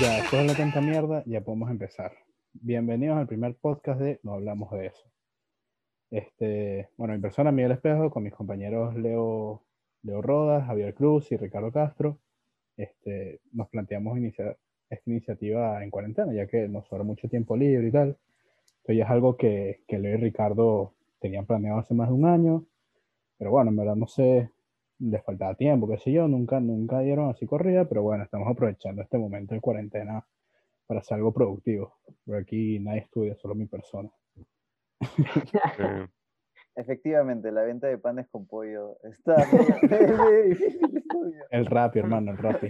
Ya, después de la tanta mierda, ya podemos empezar. Bienvenidos al primer podcast de No Hablamos de Eso. Este, bueno, mi persona, Miguel Espejo, con mis compañeros Leo, Leo Rodas, Javier Cruz y Ricardo Castro, este, nos planteamos iniciar esta iniciativa en cuarentena, ya que nos sobra mucho tiempo libre y tal. Ya es algo que, que Leo y Ricardo tenían planeado hace más de un año, pero bueno, en verdad no sé, les faltaba tiempo, qué sé yo, nunca, nunca dieron así corrida, pero bueno, estamos aprovechando este momento de cuarentena para hacer algo productivo. Por aquí nadie estudia, solo mi persona. Efectivamente, la venta de panes con pollo está. El rapi, hermano, el rapi.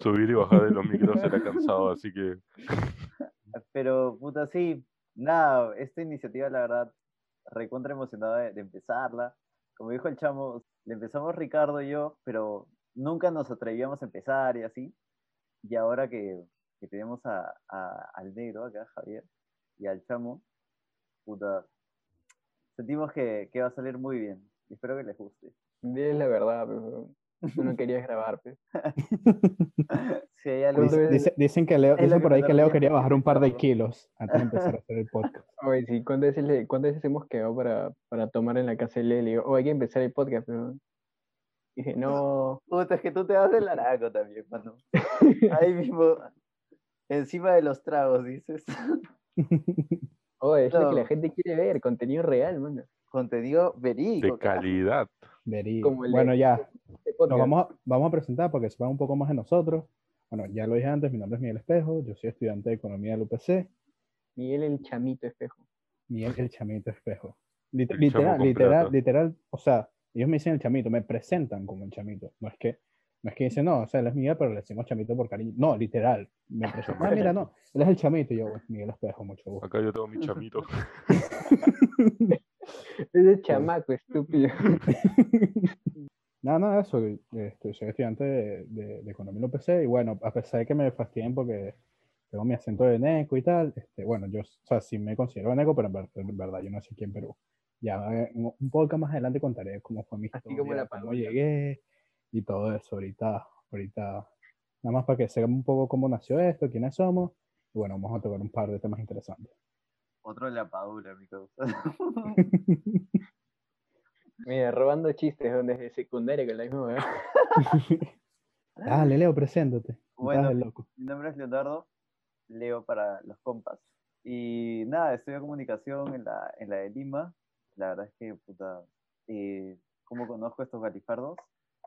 subir y bajar de los micros era cansado, así que Pero, puta, sí, nada, esta iniciativa, la verdad, recontra emocionada de, de empezarla. Como dijo el chamo, le empezamos Ricardo y yo, pero nunca nos atrevíamos a empezar y así. Y ahora que, tenemos a, al negro acá, Javier, y al chamo, puta, sentimos que, va a salir muy bien. Espero que les guste. Es la verdad, pero tú no querías grabar, pues. Si hay algo... ¿Cuánto Dice- dice- dicen que Leo, Es lo dicen que por ahí que Leo quería bajar un par de kilos antes de empezar a hacer el podcast. Oye, sí, ¿cuántas veces, le- cuántas veces hemos quedado para, para tomar en la casa de Leo? Le digo, oh, hay que empezar el podcast, pero... Dije, no, Puta, es que tú te vas del araco también, mano. Ahí mismo, encima de los tragos, dices. oh, es lo que la No. gente quiere ver, contenido real, mano. Contenido verídico. de calidad. Verí- Como el de- Bueno, ya, Nos vamos a, vamos a presentar para que sepan un poco más de nosotros. Bueno, ya lo dije antes, mi nombre es Miguel Espejo, yo soy estudiante de Economía del UPC, Miguel el chamito espejo. Miguel el Chamito Espejo. Lit- El literal, literal, literal, o sea, ellos me dicen el Chamito, me presentan como el Chamito, no es que, no es que dicen, no, o sea, él es Miguel, pero le decimos Chamito por cariño, no, literal, me presentan, ah, mira, no, él es el Chamito, y yo, "Bueno, Miguel Espejo, mucho gusto. Acá yo tengo mi chamito. Ese chamaco estúpido. Nada, nada, eso, este, soy estudiante de, de, de Economía en la UPC y bueno, a pesar de que me fastidien porque tengo mi acento de Neco y tal, este, bueno, yo, o sea, sí me considero Neco, pero en, ver- en verdad yo nací aquí en Perú. Ya eh, un poco más adelante contaré cómo fue mi historia, como la cómo llegué y todo eso. Ahorita, ahorita, nada más para que sepan un poco cómo nació esto, quiénes somos y bueno, vamos a tocar un par de temas interesantes. Otro lapadura, mi causa. Mira, robando chistes ¿no? desde secundaria con la misma weá. Dale, Leo, preséntate. Bueno, loco. Mi nombre es Leonardo, Leo para los compas. Y nada, estudio comunicación en la, en la de Lima. La verdad es que, puta, eh, ¿cómo conozco a estos galifardos?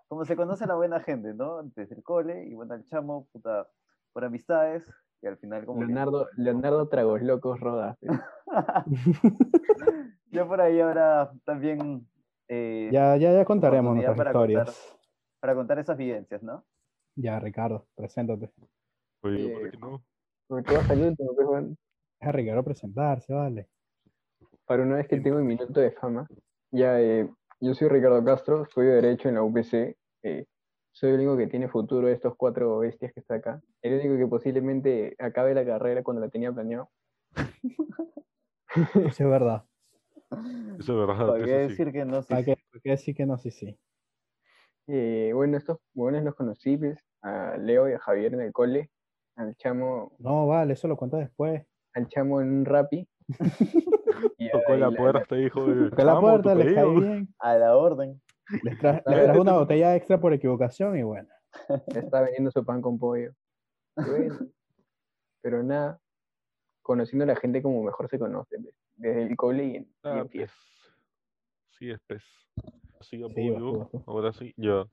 Como se conoce a la buena gente, ¿no? Desde el cole, y bueno, el chamo, puta, por amistades, y al final como que- Leonardo, Leonardo Tragos Locos Rodas. ya por ahí ahora también eh, Ya, ya, ya contaremos nuestras para historias. contar. para contar esas vivencias, ¿no? Ya, Ricardo, preséntate. Oye, ¿por Eh, qué no? Porque vas al último, pues. Deja a Ricardo presentarse, vale. Para una vez que tengo mi minuto de fama. Ya, eh, yo soy Ricardo Castro, estudio Derecho en la UPC. eh, soy el único que tiene futuro de estos cuatro bestias que está acá. El único que posiblemente acabe la carrera cuando la tenía planeado. Eso es verdad. Eso es verdad. ¿Para qué sí. decir que no? Sí, ¿Para qué, para qué decir que no? Sí, sí. Eh, bueno, estos buenos los conocí, pues, a Leo y a Javier en el cole, al chamo, No, vale, eso lo cuentas después. al chamo en un rapi. Y Tocó la la- puerta y dijo, Toqué la "Chamo, puerta, les caí pedido". bien. A la orden. Les, tra- les traje una botella extra por equivocación y bueno. estaba vendiendo su pan con pollo. Bueno, pero nada, conociendo a la gente como mejor se conoce, pues, desde el cole y en, y Ah. Sí, es pez. Sí. Ahora sí, ya.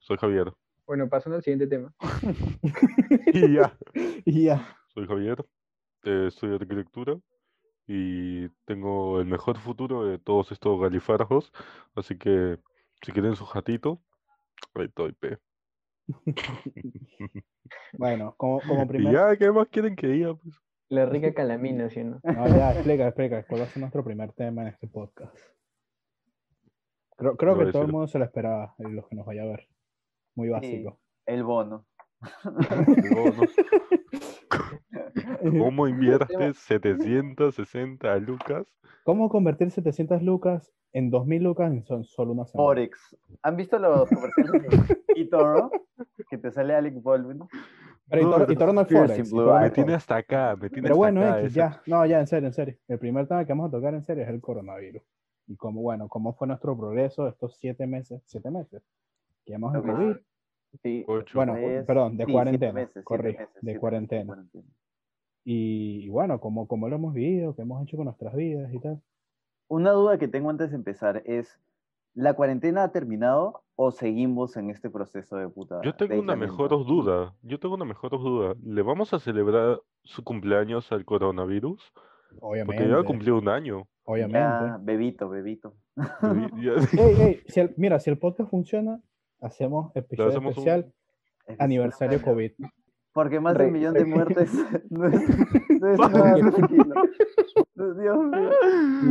Soy Javier. Bueno, pasando al siguiente tema. Y ya. Y ya. Soy Javier. eh, estudio arquitectura. Y tengo el mejor futuro de todos estos galifardos. Así que, si quieren su jatito, ahí estoy, pe. Bueno, como, como Y primer. ya, ¿qué más quieren que diga? Pues? La rica calamina, ¿sí o no? No, ya, explica, explica. ¿Cuál va a ser nuestro primer tema en este podcast? Creo, creo que todo el mundo se lo esperaba, y los que nos vaya a ver. Muy básico. El bono. Digo, no, ¿Cómo inviertes 760 lucas? ¿Cómo convertir 700 lucas en 2000 lucas en son solo una semana? Forex. ¿Han visto los comerciales de eToro? Que te sale Alec Baldwin. Pero y No, Toro, no, y Toro no es Forex. Blue Me tiene hasta acá, me tiene Pero hasta bueno, acá. X, ya. No, ya, en serio, en serio. El primer tema que vamos a tocar en serio es el coronavirus. Y cómo, bueno, cómo fue nuestro progreso estos siete meses, siete meses que hemos en COVID. Sí, Ocho. Bueno, perdón, de sí, cuarentena, meses, siete corrijo, meses, de meses cuarentena. Y, y bueno, cómo, cómo lo hemos vivido, qué hemos hecho con nuestras vidas y tal. Una duda que tengo antes de empezar es, ¿la cuarentena ha terminado o seguimos en este proceso de puta? Yo tengo una mejor duda. Yo tengo una mejor duda. ¿Le vamos a celebrar su cumpleaños al coronavirus? Porque ya Obviamente, cumplió un año. obviamente. Ya, bebito, bebito. Y- ya- Ey, ey, si el- mira, si el podcast funciona, hacemos episodio hacemos un- especial aniversario. COVID. Porque más de un millón de muertes no es, no es nada tranquilo. Dios mío.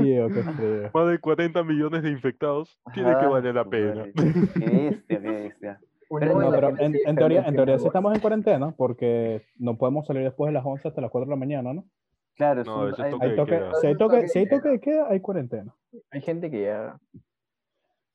Tío, qué frío. Más de 40 millones de infectados. Tiene que Ah, valer la pena. Qué bestia, qué bestia. Pero No, pero en, en teoría, en teoría sí estamos en cuarentena porque no podemos salir después de las 11 hasta las 4 de la mañana, ¿no? Claro, No, eso hay- toque Hay toque, queda. si, hay toque, Toque si hay de toque de queda, hay cuarentena. Hay gente que ya.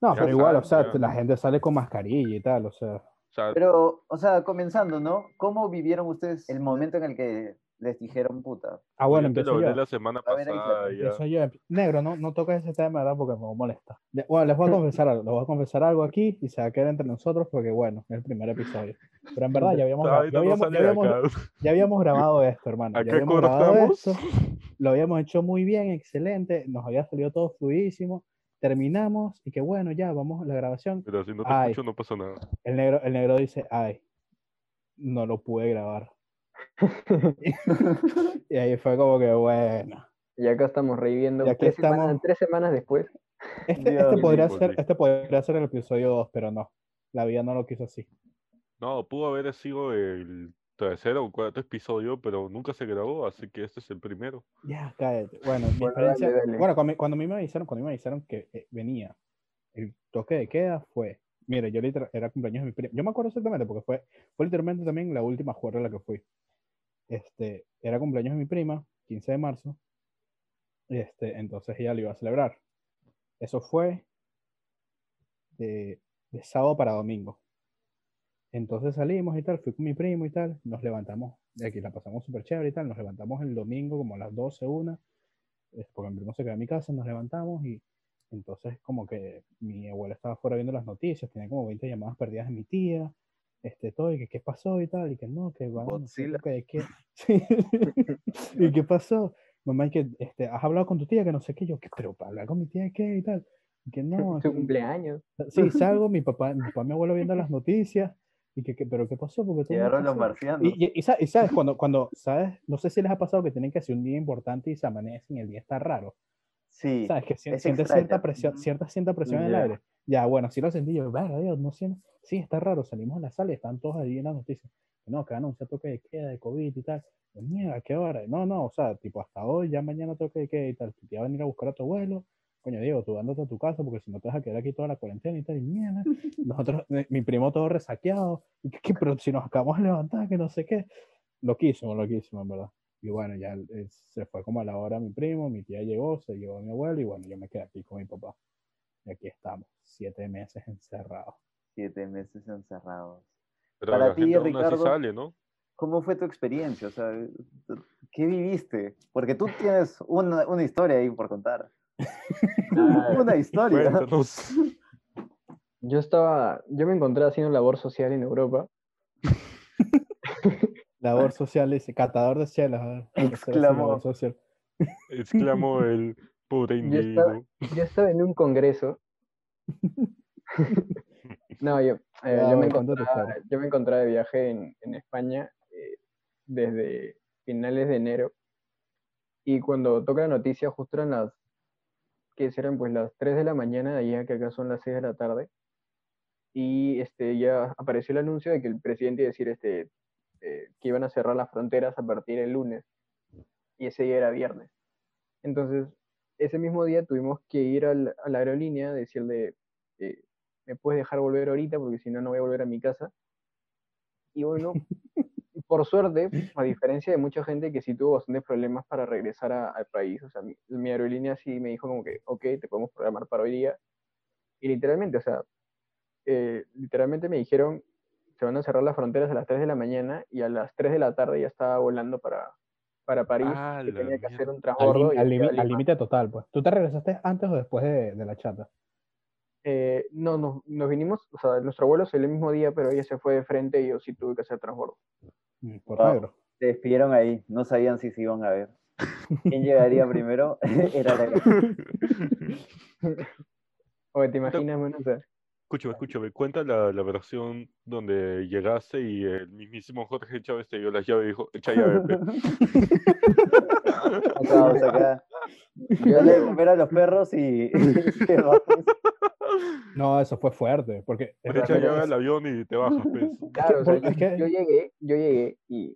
No, Ya pero igual, o sea, ya. la gente sale con mascarilla y tal, o sea. Sea, Pero, o sea, comenzando, ¿no? ¿Cómo vivieron ustedes el momento en el que les dijeron puta? Ah, bueno, hablé yo. la semana A pasada. yo. Negro, no, no toques ese tema, ¿verdad? Porque me molesta. Bueno, les voy a confesar algo. Les voy a confesar algo aquí y se va a quedar entre nosotros porque, bueno, es el primer episodio. Pero en verdad ya habíamos, Ay, ya habíamos, ya habíamos- ya habíamos grabado esto, hermano. Ya Acá habíamos grabado cortamos. esto. Lo habíamos hecho muy bien, excelente. Nos había salido todo fluidísimo. Terminamos y que bueno, ya vamos a la grabación. Pero si no te Ay. escucho, no pasa nada. El negro, el negro dice, ay, no lo pude grabar. y ahí fue como que bueno. Y acá estamos reviviendo Y aquí tres, semanas, estamos. tres semanas después. Este, Dios este, podría pues ser, sí. este podría ser el episodio 2, pero no. La vida no lo quiso así. No, pudo haber sido el tercer o cuarto episodio, pero nunca se grabó, así que este es el primero. Ya, cállate. Bueno, mi Bueno, experiencia. dale, dale. Bueno, cuando, me- cuando a mí me avisaron, cuando a mí me avisaron que eh, venía el toque de queda, fue. Mire, yo literal, era cumpleaños de mi prima. Yo me acuerdo exactamente porque fue, fue literalmente también la última juerga a la que fui. Este, era cumpleaños de mi prima, 15 de marzo. Este, entonces ella lo iba a celebrar. Eso fue de, de sábado para domingo. Entonces salimos y tal, fui con mi primo y tal, nos levantamos, de aquí la pasamos súper chévere y tal, nos levantamos el domingo como a las 12, una, porque mi primo se quedó en mi casa, nos levantamos y entonces como que mi abuela estaba fuera viendo las noticias, tenía como 20 llamadas perdidas de mi tía, este, todo, y que qué pasó y tal, y que no, que bueno, no sé, que, que- Sí. y qué pasó, mamá, y que este, has hablado con tu tía, que no sé qué, yo, ¿qué? pero para hablar con mi tía, ¿qué? y tal, y que no, Su que- cumpleaños. Sí, salgo, mi papá, mi papá, mi abuelo viendo las noticias, y que, que- pero ¿qué pasó? Porque Llegaron los marcianos. Y, y- y y sabes, cuando, cuando, ¿sabes? No sé si les ha pasado que tienen que hacer un día importante y se amanecen y el día está raro. Sí, ¿Sabes? Que si- es sientes extraño. cierta presión, cierta, cierta presión en el aire. Ya, bueno, sí lo sentí yo, verga, Dios, no siento. Sí, está raro, salimos a la sala y están todos ahí en las noticias. No, que anuncia toque de queda de COVID y tal. Mierda, ¿qué hora? No, no, o sea, tipo hasta hoy, ya mañana toque de queda y tal. Tía va a venir a buscar a tu abuelo. Coño, Diego, tú andate a tu casa porque si no te vas a quedar aquí toda la cuarentena y tal. Y mierda, nosotros, mi- primo todo resaqueado. Y que, que, pero si nos acabamos de levantar, que no sé qué. Loquísimo, loquísimo, en verdad. Y bueno, ya eh, se fue como a la hora mi primo, mi tía llegó, se llevó a mi abuelo y bueno, yo me quedé aquí con mi papá. Y aquí estamos, siete meses encerrados. Siete meses encerrados. Pero Para la ti, gente aún así Ricardo, sale, ¿no? ¿Cómo fue tu experiencia? O sea, ¿qué viviste? Porque tú tienes una, una historia ahí por contar. Una historia. Cuéntanos. Yo estaba, yo me encontré haciendo labor social en Europa. Labor social, dice, catador de chelas. a ver, ¿qué será esa Exclamó. labor social? Exclamó el pobre Yo estaba- individuo. Yo estaba en un congreso. No, yo, eh, Ya, yo, me encontraba, yo me encontraba de viaje en, en España eh, desde finales de enero. Y cuando toca la noticia, justo eran las, que eran pues las 3 de la mañana, allá que acá son las 6 de la tarde. Y este, ya apareció el anuncio de que el presidente iba a decir este, eh, que iban a cerrar las fronteras a partir del lunes. Y ese día era viernes. Entonces, ese mismo día tuvimos que ir al- a la aerolínea, decirle, eh, me puedes dejar volver ahorita porque si no, no voy a volver a mi casa. Y bueno, por suerte, a diferencia de mucha gente que sí tuvo bastantes problemas para regresar a- al país, o sea, mi, mi aerolínea sí me dijo como que, ok, te podemos programar para hoy día. Y literalmente, o sea, eh, literalmente me dijeron, se van a cerrar las fronteras a las 3 de la mañana y a las 3 de la tarde ya estaba volando para, para París, Ah, que tenía que hacer un transbordo. al límite total, pues. ¿Tú te regresaste antes o después de, de la chata? Eh, no, no, nos vinimos, o sea, nuestro vuelo salió el mismo día, pero ella se fue de frente y yo sí tuve que hacer transbordo. Por Wow. negro. Se despidieron ahí, no sabían si se iban a ver. ¿Quién llegaría primero? Era la Oye, ¿te imaginas, mano? O sea, Escúchame, escúchame, cuenta la, la versión donde llegaste y el mismísimo Jorge Chávez te dio las llaves y dijo, echa llave, pe". Vamos acá. yo, Dale de comer a los perros y. No, eso fue fuerte, porque... Pero echa llave al avión y te bajas, pues. claro, o sea, yo, que- yo llegué, yo llegué y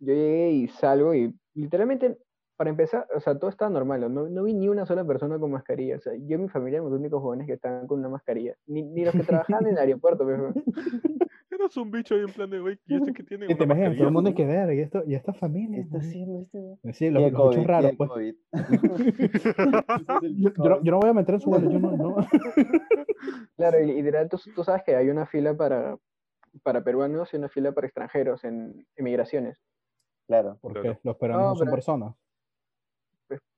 yo llegué y salgo y literalmente, para empezar, o sea, todo estaba normal, no, no vi ni una sola persona con mascarilla, o sea, yo y mi familia éramos los únicos jóvenes que estaban con una mascarilla, ni, ni los que trabajaban en el aeropuerto, pero Eras un bicho ahí en plan de, güey, ¿y este que tiene Y te una imaginas, todo el mundo hay que ver, y, esto, y esta familia. está haciendo este? Sí, Tiene los bichos raros, pues. COVID. Yo, yo no, yo no voy a meter en su vuelo, yo no, no. claro, y literal, tú, tú sabes que hay una fila para, para peruanos y una fila para extranjeros en inmigraciones. Claro. Porque Claro. los peruanos no, No, son pero- personas.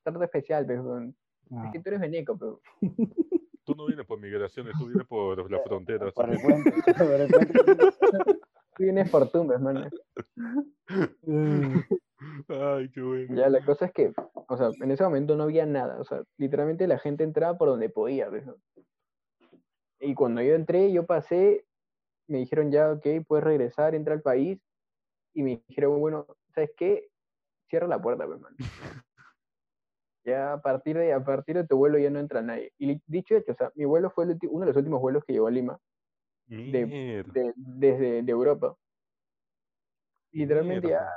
Pues, tarde especial, pero. Ah, es que tú eres veneco, pero Tú no vienes por migraciones, tú vienes por la frontera. Por el puente. Por el puente. tú vienes por tumbes, hermano. Ay, qué bueno. Ya, la cosa es que, o sea, en ese momento no había nada, o sea, literalmente la gente entraba por donde podía, ¿ves? Y cuando yo entré, yo pasé, me dijeron ya, ok, puedes regresar, entra al país, y me dijeron, bueno, ¿sabes qué? Cierra la puerta, pues, hermano. Ya a partir de, a partir de tu vuelo ya no entra nadie. Y dicho hecho, o sea, mi vuelo fue el ulti- uno de los últimos vuelos que llegó a Lima, Mierda. de- desde de Europa. Literalmente ya,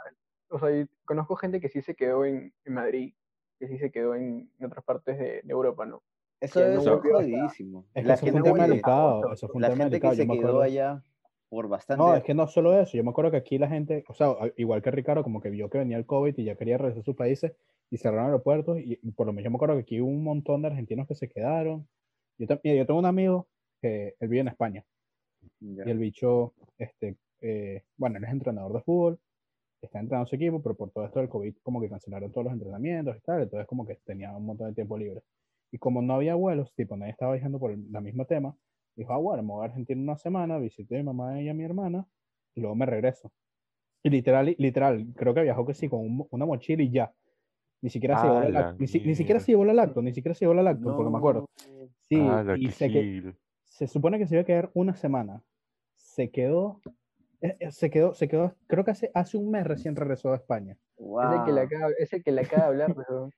o sea, conozco gente que sí se quedó en, en Madrid, que sí se quedó en, en otras partes de, de Europa, ¿no? Eso Que hasta- jodidísimo. Es que La eso fue un tema que- delicado. Eso fue un la tema gente que delicado. se Yo me quedó acuerdo. allá por bastante. No, es que no solo eso. Yo me acuerdo que aquí la gente, o sea, igual que Ricardo, como que vio que venía el COVID y ya quería regresar a sus países y cerraron aeropuertos. Y, y por lo menos yo me acuerdo que aquí hubo un montón de argentinos que se quedaron. Yo, mira, yo tengo un amigo que él vive en España Ya. y el bicho, este, eh, bueno, él es entrenador de fútbol, está entrenando su equipo, pero por todo esto del COVID, como que cancelaron todos los entrenamientos y tal, entonces como que tenía un montón de tiempo libre. Y como no había vuelos, tipo, nadie estaba viajando por el la mismo tema, dijo, ah, bueno, me voy a Argentina una semana, visité a mi mamá y a mi hermana, y luego me regreso. Y literal, literal, creo que viajó que sí, con un- una mochila y ya. Ni siquiera se llevó la la lac- ni, si- ni siquiera se llevó la lacto, ni siquiera se llevó la lacto, porque me acuerdo. Sí, Ah, la y se, que, se supone que se iba a quedar una semana. Se quedó, eh, eh, se quedó, se quedó, creo que hace, hace un mes recién regresó a España. Es el que le Wow. acaba, es el que le acaba de hablar, pero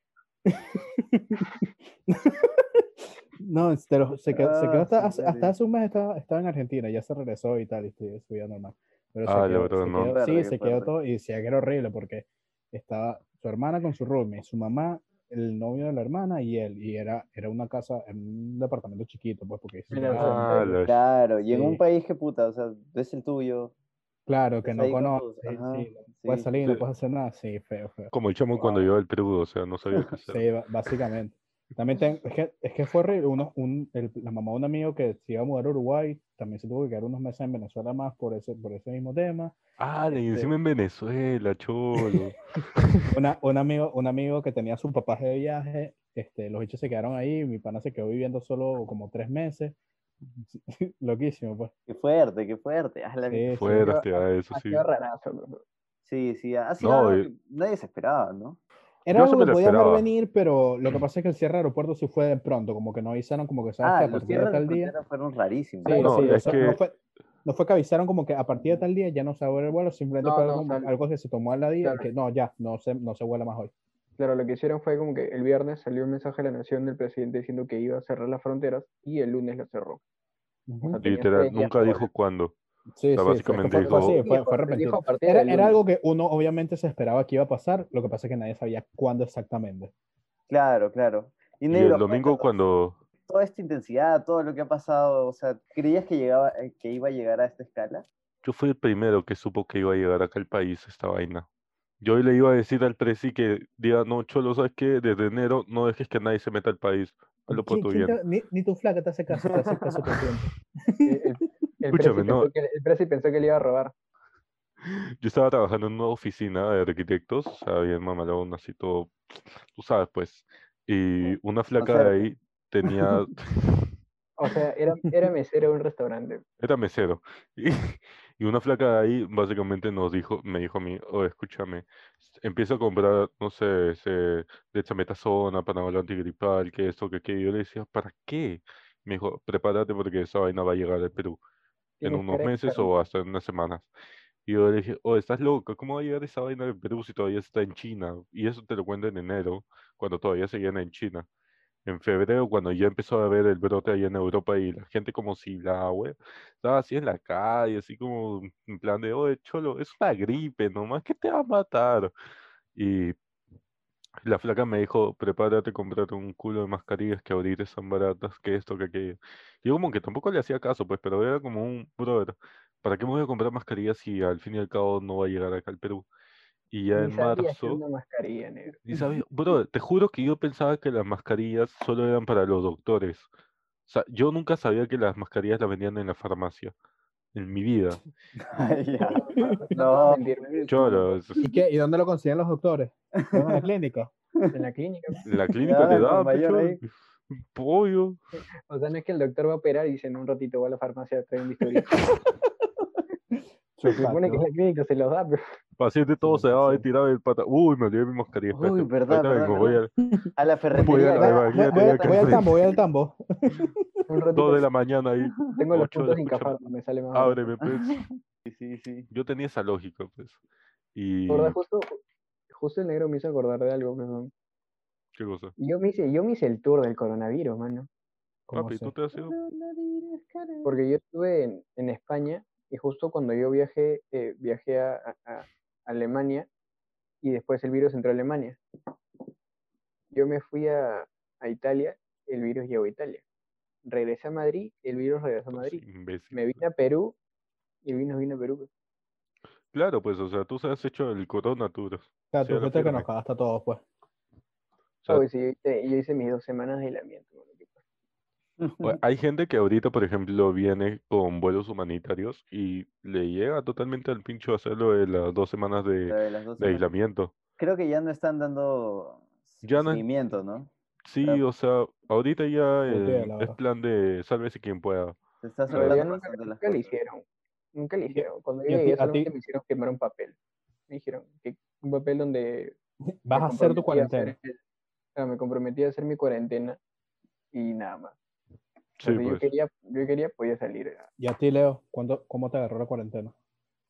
No, se quedó, se Ah, quedó hasta, hasta vi. hace un mes estaba, estaba en Argentina, ya se regresó y tal, y estuvo su vida normal. Pero se Ah, la quedó, verdad, se no. quedó- sí, se quedó todo y decía que era horrible porque estaba su hermana con su roomie, su mamá, el novio de la hermana y él, y era, era una casa, en un departamento chiquito, pues, porque se Ah, la Claro, y en Sí. un país que puta, o sea, es el tuyo. claro, que no conoce, sí, puedes sí. salir, no puedes hacer nada, sí, feo, feo. Como el chamo cuando llegó al Perú, o sea, no sabía qué hacer. Sí, básicamente. También ten- es, que, es que fue horrible. Uno, un, el- la mamá de un amigo que se iba a mudar a Uruguay también se tuvo que quedar unos meses en Venezuela más por ese, por ese mismo tema. Ah, y Este- encima en Venezuela, cholo. Una, un, amigo, un amigo que tenía sus papás de viaje, este, los bichos se quedaron ahí. Mi pana se quedó viviendo solo como tres meses. Loquísimo, pues. Qué fuerte, qué fuerte. Ah, la- Sí, sí. Fuerte a eso, sí. rarazo. pero- Sí, sí, ha sido No, algo y- nadie se esperaba, ¿no? Era algo que podía ver venir, pero lo que pasa es que el cierre de aeropuerto sí fue de pronto, como que no avisaron, como que sabes Ah, que a partir de tal día. fueron rarísimos. Sí, No, sí, o es sea, que- no, fue, no fue que avisaron como que a partir de tal día ya no se va a ver el vuelo, simplemente No, fue no, algo, que se tomó a la día, claro. que no, ya, no se, no se vuela más hoy. Claro, lo que hicieron fue como que el viernes salió un mensaje a la nación del presidente diciendo que iba a cerrar las fronteras y el lunes la cerró. O sea, Literal, días nunca dijo cuándo. Sí, sea, sí, fue- básicamente fue, fue así, dijo- fue, fue repentino. partir Era, era algo que uno obviamente se esperaba que iba a pasar, lo que pasa es que nadie sabía cuándo exactamente. Claro, claro. Y, Y negro, el domingo cuando... Toda esta intensidad, todo lo que ha pasado, o sea, ¿creías que, llegaba, eh, que iba a llegar a esta escala? Yo fui el primero que supo que iba a llegar acá al país esta vaina. Yo le iba a decir al presi que diga, no, cholo, ¿sabes qué? Desde enero no dejes que nadie se meta al país. Hazlo por ¿Quién- tu bien. te- ni, ni tu flaca te hace caso, te hace caso por tiempo. El, Escúchame, no. pensó que, el Prezi pensó que le iba a robar. Yo estaba trabajando en una oficina de arquitectos, o sea, bien mamalón, así todo, tú sabes, pues. Y una flaca de sea- ahí tenía, O sea, era, era mesero de un restaurante. era mesero. Y, y una flaca de ahí básicamente nos dijo, me dijo a mí, oh, escúchame, empiezo a comprar, no sé, ese, dexametasona, panadol antigripal, que esto, que aquello. Yo le decía, ¿para qué? Me dijo, prepárate porque esa vaina va a llegar al Perú en unos meses o hasta en unas semanas. Y yo le dije, oh, estás loco, ¿cómo va a llegar esa vaina del Perú si todavía está en China? Y eso te lo cuento en enero, cuando todavía seguían en China. En febrero, cuando ya empezó a ver el brote ahí en Europa y la gente como si la web estaba así en la calle, así como en plan de, oye, cholo, es una gripe nomás, ¿qué te va a matar? Y la flaca me dijo, prepárate a comprarte un culo de mascarillas que ahorita están baratas, que esto, que aquello. Y yo como que tampoco le hacía caso, pues, pero era como un, brother, ¿para qué me voy a comprar mascarillas si al fin y al cabo no va a llegar acá al Perú? Y ya Ni en sabía marzo, una mascarilla, negro. y sabía, brother, te juro que yo pensaba que las mascarillas solo eran para los doctores. O sea, yo nunca sabía que las mascarillas las vendían en la farmacia, en mi vida. Ay, ya. No es- ¿Y qué? ¿Y dónde lo consiguen los doctores? ¿En la clínica? en la clínica. en la clínica te mayor ahí. pollo. O sea, no es que el doctor va a operar y dice en un ratito va a la farmacia a traer un bisturí. Se supone que en la clínica se los da, pero Paciente todo se daba sí. y tiraba el pata. Uy, me olvidé mi mascarilla. Uy, verdad, voy a- A la Voy a ferretería. Voy, Imagínate voy- voy al tambo, voy al tambo. Dos de la mañana ahí. tengo los puntos sin cafar, me sale más. Ábreme, pues. Sí, sí, sí. Yo tenía esa lógica, pues. Y. ¿Verdad? Justo, justo el negro me hizo acordar de algo, pero ¿Qué cosa? yo me hice, yo me hice el tour del coronavirus, mano. ¿Cómo Papi? ¿tú te has ido? Porque yo estuve en, en España y justo cuando yo viajé, eh, viajé a, a- a Alemania y después el virus entró a Alemania. Yo me fui a, a Italia, el virus llegó a Italia. Regresé a Madrid, el virus regresó a Sos Madrid. imbécil, Me pues. vine a Perú y el virus vino a Perú. Claro, pues, o sea, tú se has hecho el Corona Tour. O sea, tú el que nos firme. cagaste a todos, pues. O sea, Uy, sí, yo hice, yo hice mis dos semanas de aislamiento. mano, qué paja. o- hay gente que ahorita, por ejemplo, viene con vuelos humanitarios y le llega totalmente al pincho hacerlo de las dos semanas de, aislamiento. Creo que ya no están dando Ya seguimiento, ¿no? Sí, Claro. o sea, ahorita ya el- es plan de sálvese quien pueda. Se está nunca, nunca hicieron. Nunca lo hicieron. Cuando yo y a ti- llegué a solamente ti- me hicieron firmar un papel. Me dijeron que un papel donde Vas a hacer tu hacer cuarentena. el- claro, me comprometí a hacer mi cuarentena y nada más. Sí, Entonces, yo pues. quería, yo quería, podía salir. Y a ti, Leo, ¿cuándo, ¿cómo te agarró la cuarentena?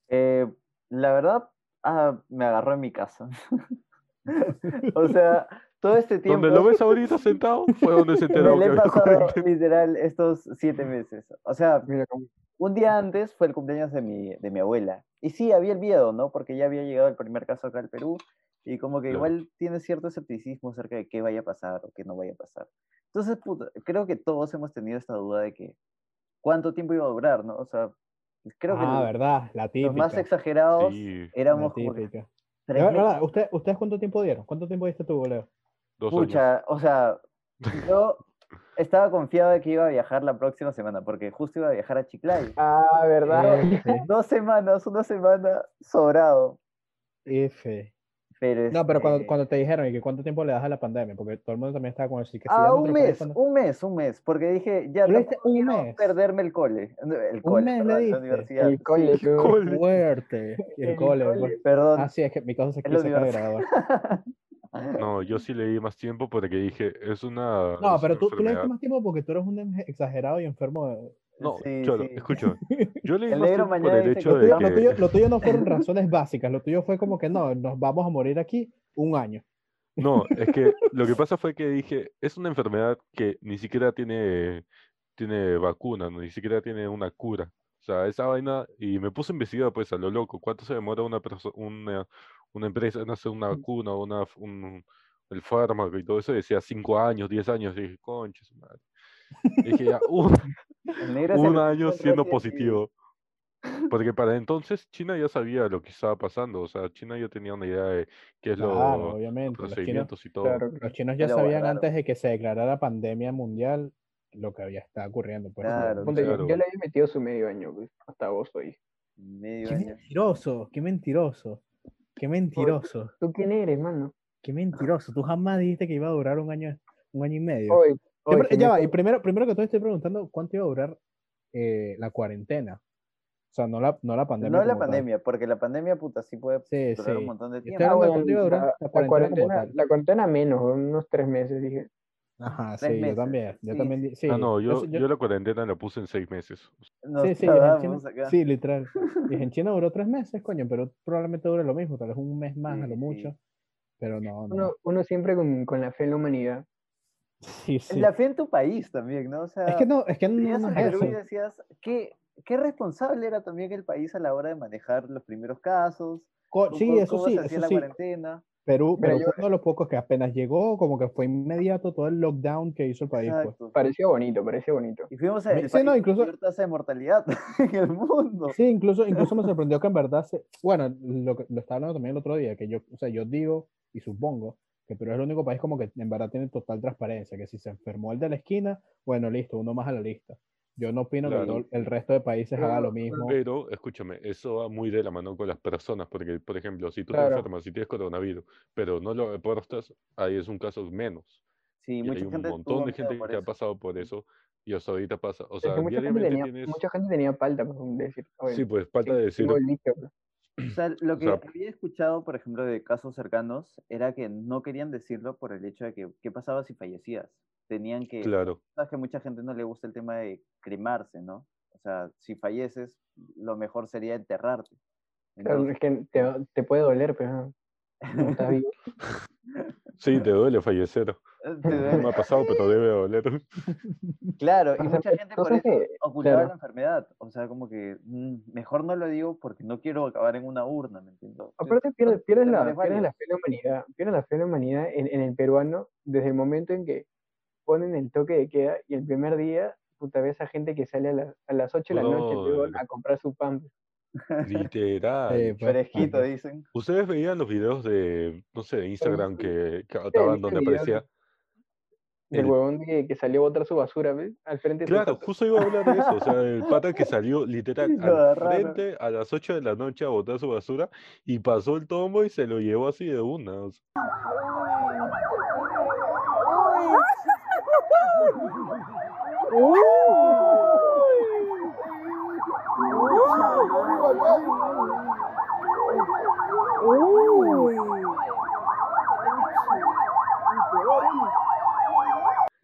Eh, la verdad, ah, me agarró en mi casa. o sea, todo este tiempo Donde lo ves ahorita sentado fue donde se me enteró le que he había pasado cuarentena. literal estos siete meses. O sea, Mira, como- un día antes fue el cumpleaños de mi, de mi abuela. Y sí, había el miedo, ¿no? Porque ya había llegado el primer caso acá al Perú. Y como que Claro. igual tiene cierto escepticismo acerca de qué vaya a pasar o qué no vaya a pasar. Entonces, puta, creo que todos hemos tenido esta duda de que cuánto tiempo iba a durar, ¿no? O sea, creo que ah, los- verdad, la los más típica. exagerados Sí, La éramos como que típica. meses. verdad, ¿usted- ¿Ustedes cuánto tiempo dieron? ¿Cuánto tiempo diste tú, Leo? dos años. Pucha, o sea, yo estaba confiado de que iba a viajar la próxima semana, porque justo iba a viajar a Chiclayo. Ah, ¿verdad? F, Dos semanas, una semana sobrado. F. Pero No, pero cuando, este, cuando te dijeron y que cuánto tiempo le das a la pandemia, porque todo el mundo también estaba con el sí, que si Ah, no un mes, poner- un mes, un mes, porque dije, ya ¿Tú le un quiero mes? perderme el cole. El cole, mes le perdón, la diste? universidad. El cole, Sí, tú. Cole. Fuerte. El El cole, cole. pues. Perdón. Ah, sí, es que mi cosa se es la quiso graduar. No, yo sí le di más tiempo porque dije, es una, No, pero tú, tú le diste enfermedad. más tiempo porque tú eres un exagerado y enfermo. de- No, Sí, cholo, sí. escúchame. Yo le di El hecho Lo que de tuyo, que... lo tuyo- lo tuyo no fueron razones básicas, lo tuyo fue como que no, nos vamos a morir aquí un año. No, es que lo que pasa fue que dije, es una enfermedad que ni siquiera tiene, tiene vacuna, no, ni siquiera tiene una cura. O sea, esa vaina, y me puse a investigar pues a lo loco, ¿cuánto se demora una, una, una empresa en hacer una vacuna, una, un, el fármaco y todo eso? Decía 5 años, 10 años, y dije, concha su madre. Y dije, ya, es un año siendo positivo. Porque para entonces China ya sabía lo que estaba pasando, o sea, China ya tenía una idea de qué es Claro, lo, obviamente. los Los chinos, procedimientos y todo. Claro, los chinos ya sabían antes de que se declarara pandemia mundial lo que había estado ocurriendo. Pues, Claro, yo- claro. yo le había metido su medio año, pues, hasta agosto ahí. Medio Qué año. mentiroso, qué mentiroso, qué mentiroso, ¿Tú quién eres, mano? qué mentiroso. Tú jamás dijiste que iba a durar un año, un año y medio. Oye, me ya va, y primero, primero que todo estoy preguntando cuánto iba a durar eh, la cuarentena. O sea, no la, no la pandemia. No la tal. pandemia, porque la pandemia, puta, sí puede Sí, durar sí. un montón de tiempo. Ah, hablando de bueno, cuánto iba a durar la, cuarentena la cuarentena menos, unos tres meses, dije. Ajá, Tres sí, yo también. Yo Sí, también. Sí, Ah, no, yo, yo la cuarentena la puse en seis meses. Nos sí, sí, en China, sí, literal. Dije, en China duró tres meses, coño, pero probablemente dure lo mismo, tal vez un mes más a lo sí. mucho. Pero no, no. Uno, uno siempre con, con la fe en la humanidad. Sí, sí. La fe en tu país también, ¿no? O sea, Es que no, es que no, no a es Perú y eso. decías, ¿qué, qué responsable era también el país a la hora de manejar los primeros casos? Co- ¿Cómo- Sí, cómo- eso cómo sí, se hacía eso la sí. cuarentena? Perú, Mira, Perú yo- fue uno de los pocos que apenas llegó, como que fue inmediato todo el lockdown que hizo el país. Pues. Parecía bonito, parecía bonito. Y fuimos el sí, país no, incluso- tasa de mortalidad en el mundo. Sí, incluso, incluso me sorprendió que en verdad, se, bueno, lo, que- lo estaba hablando también el otro día, que yo, o sea, yo digo y supongo que Perú es el único país como que en verdad tiene total transparencia, que si se enfermó el de la esquina, bueno, listo, uno más a la lista. Yo no opino que Claro. el resto de países haga lo mismo. Pero, escúchame, eso va muy de la mano con las personas, porque, por ejemplo, si tú te Claro. enfermas y tienes coronavirus, pero no lo reportas, ahí es un caso menos. Sí, Y mucha hay un gente montón de gente por que ha pasado por eso y hasta ahorita pasa. O Es que sea, mucha, gente tenía, tienes... mucha gente tenía palta, pues, decir, oye, Sí, pues falta de decir, O sea, lo que sea- había escuchado, por ejemplo, de casos cercanos, era que no querían decirlo por el hecho de que, ¿qué pasaba si fallecías? Tenían que, claro, sabes que mucha gente no le gusta el tema de cremarse, ¿no? O sea, si falleces, lo mejor sería enterrarte. Claro, es que te, te puede doler, pero no estás vivo. sí, te duele fallecer. No me ha pasado, pero debe doler. Claro, y mucha gente por eso ocultaba claro. la enfermedad. O sea, como que mm, mejor no lo digo porque no quiero acabar en una urna, ¿me entiendes? Aparte pierdes, pierdes, la, pierdes la fe en la humanidad, pierdes la fe en la humanidad en, en el peruano desde el momento en que ponen el toque de queda y el primer día, puta, ves a gente que sale a, las- a las 8 de la noche a comprar su pan. Literal. Eh, pues, Fresquito, dicen. Ustedes veían los videos de, no sé, de Instagram que, que estaban vi donde aparecía. El- huevón que, que salió a botar su basura, ¿ves? Al frente de Claro, justo iba a hablar de eso. O sea, el pata que salió literal al frente a las 8 de la noche a botar su basura y pasó el tombo y se lo llevó así de una. o sea,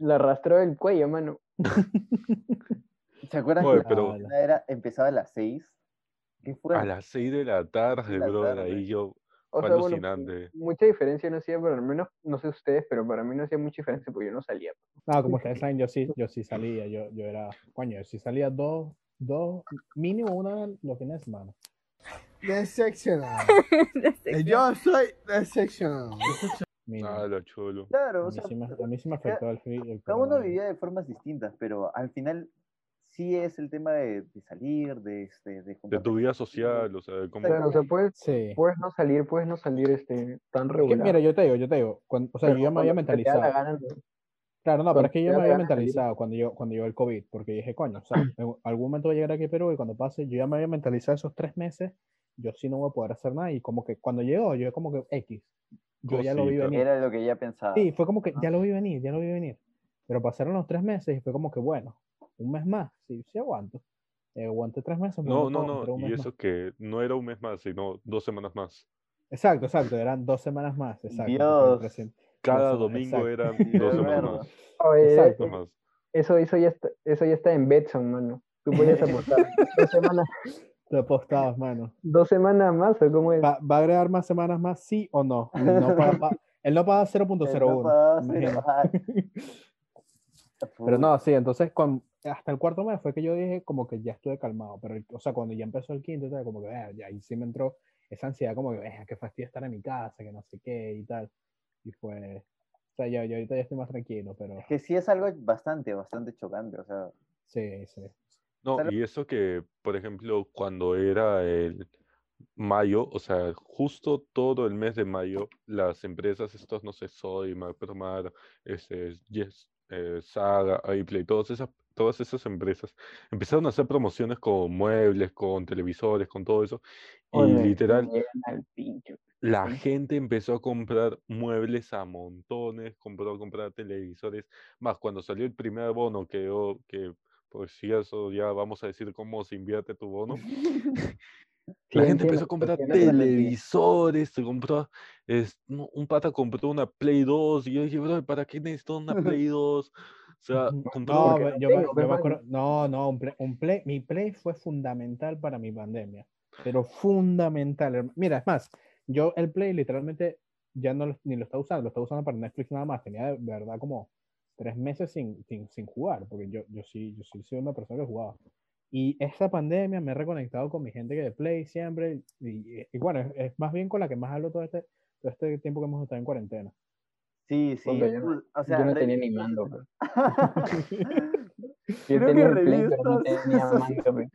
La arrastró del cuello, mano. ¿Se acuerdan Oye, que pero- la era, empezaba a las 6? ¿Qué fue? a las 6 de la tarde, la brother, tarde. ahí yo. O Fue sea, bueno, alucinante. mucha diferencia no hacía, pero al menos, no sé ustedes, pero para mí no hacía mucha diferencia porque yo no salía. No, como ustedes saben, yo sí, yo sí salía, yo, yo era, coño, yo sí salía dos, dos, mínimo una los fines de semana. Decepcionado. Yo soy decepcionado. Mínimo. Ah, la cholo. a, Claro, o mí sea, sí me, a mí sí me cada- afectó el, el cada uno vivía de formas distintas, pero al final sí es el tema de, de salir, de, este, de De tu vida social, o sea, de cómo. Claro, o sea, puedes, Sí. puedes no salir, puedes no salir este, tan Es que, regular. mira, yo te digo, yo te digo, cuando- o sea, pero yo ya me había mentalizado. gana. Claro, no, pero es que yo me había de mentalizado cuando yo, cuando llegó el COVID, porque dije, coño, o sea, en algún momento voy a llegar aquí a Perú y cuando pase, yo ya me había mentalizado esos tres meses, yo sí no voy a poder hacer nada y como que cuando llegó, yo como que X, yo ya lo vi Cosita. venir. Era lo que ya pensaba. Sí, fue como que ya lo vi venir, ya lo vi venir. Pero pasaron los tres meses y fue como que, bueno, un mes más, sí, sí aguanto. Eh, aguanté tres meses, No, no no, no. Y eso más. que no era un mes más, sino dos semanas más. Exacto, exacto, eran dos semanas más, exacto. Dios. recién- Cada domingo exacto. eran Sí, dos semanas más. Oye, Exacto. eh, más. Eso, eso, ya está, eso ya está en Betson, mano. Tú puedes apostar. dos, semanas, Te apostabas, mano. dos semanas más, ¿o cómo es? ¿Va, va a agregar más semanas más, sí o no? No paga- va- él no paga 0.01. pagaba imagina. cero. Pero no, sí, entonces con, hasta el cuarto mes fue que yo dije como que ya estuve calmado, pero o sea, cuando ya empezó el quinto, como que "Ah, ya ahí sí me entró esa ansiedad como que, "Ah, qué fastidio estar en mi casa, que no sé qué y tal. Y fue, o sea, ya, yo ahorita ya estoy más tranquilo, pero Es que sí es algo bastante, bastante chocante. O sea, sí, sí. No, y eso que, por ejemplo, cuando era el mayo, o sea, justo todo el mes de mayo, las empresas, estos, no sé, Soy, Macromar, este, Yes, eh, Saga, iPlay, todas esas, todas esas empresas empezaron a hacer promociones con muebles, con televisores, con todo eso. Y Oye, me literal, la gente empezó a comprar muebles a montones, compró a comprar televisores. Más, cuando salió el primer bono, que, yo- que por si eso ya vamos a decir cómo se invierte tu bono. Sí, La gente empezó a comprar televisores, se compró, es, un pata compró una Play 2 y yo dije, bro, ¿para qué necesito una Play 2? O sea, compró No, yo, me, yo pues, me acuerdo, no, no, un play, un play- mi play fue fundamental para mi pandemia, pero fundamental. Mira, es más, yo el play literalmente ya no ni lo estaba usando, lo estaba usando para Netflix nada más, tenía de verdad como tres meses sin, sin, sin jugar, porque yo, yo sí, yo sí soy una persona que jugaba. Y esta pandemia me he reconectado con mi gente que de play siempre, y, y bueno, es, es más bien con la que más hablo todo este, todo este tiempo que hemos estado en cuarentena. Sí, sí. Yo no- o sea, yo no tenía ni mando, pues. Yo Creo que tenía pero no mando, pues.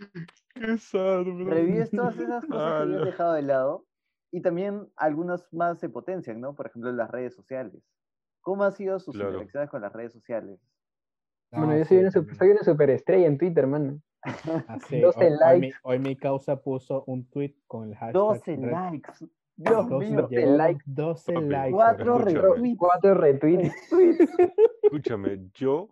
Qué sad, bro. Revives todas esas cosas que Ala. habías dejado de lado y también algunas más se potencian, ¿no? Por ejemplo, las redes sociales. ¿Cómo han sido sus Claro. interacciones con las redes sociales? Bueno, No, yo soy sí, una, super- soy una superestrella en Twitter, mano. Así, 12 hoy, hoy mi, likes. hoy mi causa puso un tweet con el hashtag 12 red- likes. Dios 12 mío. llegó a los likes. 12 Papi, likes. Cuatro hermano. Escúchame. retweets. Cuatro retweets. Escúchame, yo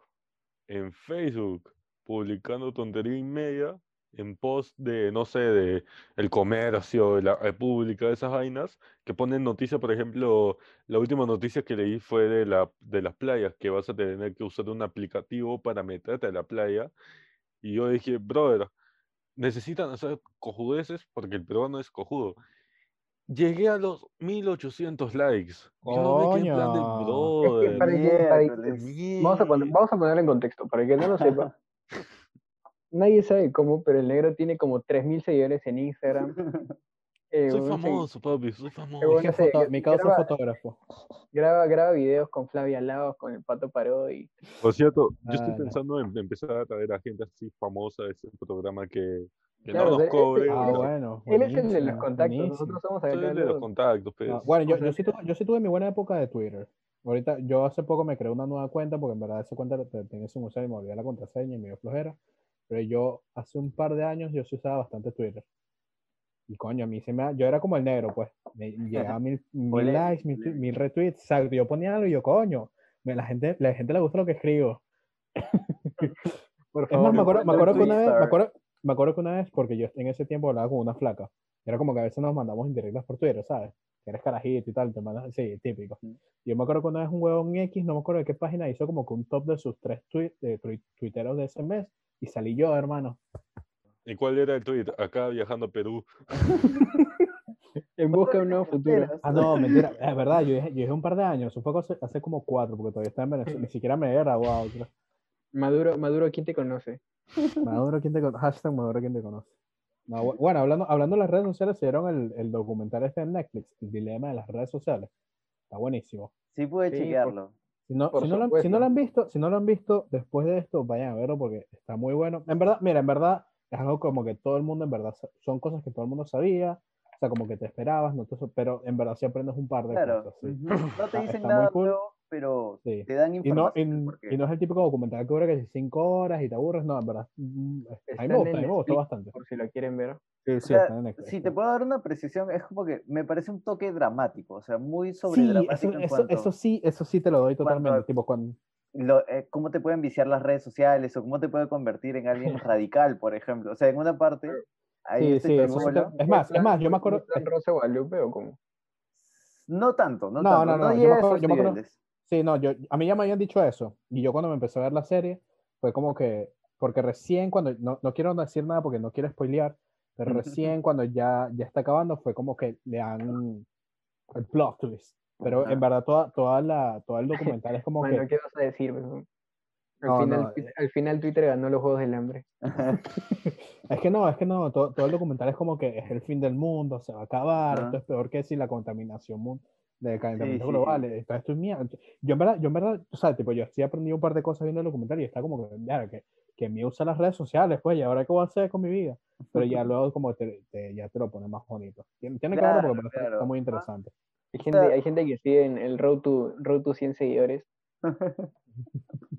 en Facebook publicando tontería y media en post de, no sé, de El Comercio, de la República, de esas vainas, que ponen noticias, por ejemplo, la última noticia que leí fue de la, de las playas, que vas a tener que usar un aplicativo para meterte a la playa. Y yo dije, brother, necesitan hacer cojudeces porque el peruano es cojudo. Llegué a los 1800 likes. Yo no me quedé en plan de, Coño. Es que brother. para para. Vamos a, poner, vamos a ponerlo en contexto, para que no lo sepa. Nadie sabe cómo, pero el negro tiene como 3.000 seguidores en Instagram. Eh, Soy famoso, papi, soy famoso. bueno, sé, foto- mi causa es graba- fotógrafo. graba, graba videos con Flavia Laos, con el Pato Parodi. Por cierto, yo estoy Ah, no. pensando en empezar a traer a gente así famosa de ese programa que, que Claro, no nos sea, cobre. este- Ah, pero bueno. Él es el de los contactos, buenísimo. nosotros somos soy el de los contactos, pues. No, bueno, yo, yo, sí tuve, yo sí tuve mi buena época de Twitter. Ahorita, yo hace poco me creé una nueva cuenta porque en verdad esa cuenta tenía sin usar y me olvidé la contraseña y me dio flojera. Pero yo hace un par de años yo sí usaba bastante Twitter. Y coño, a mí se me yo era como el negro, pues. Me llegaba mil, mil likes, mil, mil retweets, exacto. Yo ponía algo y yo, coño, me- la gente, la gente le gusta lo que escribo. Por Es favor, más, me acuerdo, me acuerdo que una vez, me acuerdo, me acuerdo que una vez, porque yo en ese tiempo hablaba con una flaca, era como que a veces nos mandamos indirectas por Twitter, ¿sabes? Que eres carajito y tal, te mandas, sí, típico. Yo me acuerdo que una vez un huevón X, no me acuerdo de qué página, hizo como que un top de sus tres tweets, de tui- tuiteros de ese mes, y salí yo, hermano. ¿Y cuál era el tweet? Acá viajando a Perú. en busca de un nuevo futuro. Ah, no, mentira, es verdad, yo dije, yo dije un par de años, eso fue hace, hace como cuatro, porque todavía estaba en Venezuela, ni siquiera me he graduado. creo. Maduro, Maduro, ¿quién te conoce? Maduro, ¿quién te conoce? Hashtag Maduro, ¿quién te conoce? No, bu- bueno, hablando, hablando de las redes sociales, se dieron el, el documental este en Netflix, el dilema de las redes sociales. Está buenísimo. Sí pude Sí, por- chequearlo. Si no, si, no lo, han- si no lo han visto, si no lo han visto, después de esto, vayan a verlo porque está muy bueno. En verdad, mira, en verdad es algo como que todo el mundo, en verdad, son cosas que todo el mundo sabía, o sea, como que te esperabas, no Te pero en verdad sí aprendes un par de Claro. cosas. sí. No te Está- dicen está muy nada cool. nuevo, pero Sí. te dan Y no, información. y, no es el típico documental que dura que si cinco horas y te aburres, no, en verdad. mm, A mí Está me gusta, a mí me gustó bastante. Por si lo quieren ver. Sí, sí, sea, está en Netflix, si sí. te puedo dar una precisión, es como que me parece un toque dramático, o sea, muy sobre Sí, dramático eso, en eso, cuanto eso sí, eso sí te lo doy totalmente. Tipo, cuando, lo- eh, cómo te pueden viciar las redes sociales o cómo te puede convertir en alguien radical, por ejemplo. O sea, en una parte, hay Sí, este sí, eso sí chibolo- te- Es más, es más, yo me acuerdo- ¿En Rosa Guadalupe o cómo? no tanto, no, No, tanto, no, no, no, yo me acuerdo- esos yo me acuerdo- niveles. Sí, no, yo, a mí ya me habían dicho eso. Y yo cuando me empecé a ver la serie, fue como que, porque recién cuando, no, no quiero decir nada porque no quiero spoilear, pero recién cuando ya, ya está acabando fue como que le dan el plot twist. Pero en verdad toda, toda la, todo el documental es como Bueno, que, ¿qué vas a decir? weón? Al, No, final, no, Twi- al final Twitter ganó los Juegos del Hambre. es que no, es que no, todo, todo el documental es como que es el fin del mundo, se va a acabar, Ajá. esto es peor que si la contaminación de calentamiento sí, sí. global, esto, esto es mierda. Yo en verdad, yo en verdad, o sea, tipo, yo sí aprendí un par de cosas viendo el documental y está como que, "Mira, que, que me usa las redes sociales, pues, y ahora qué voy a hacer con mi vida. Pero ya luego como te, te- ya te lo pone más bonito. Tiene, tiene que verlo Claro, porque verdad está- está claro. muy interesante. Hay gente, hay gente que sigue en el Road to, Road to 100 seguidores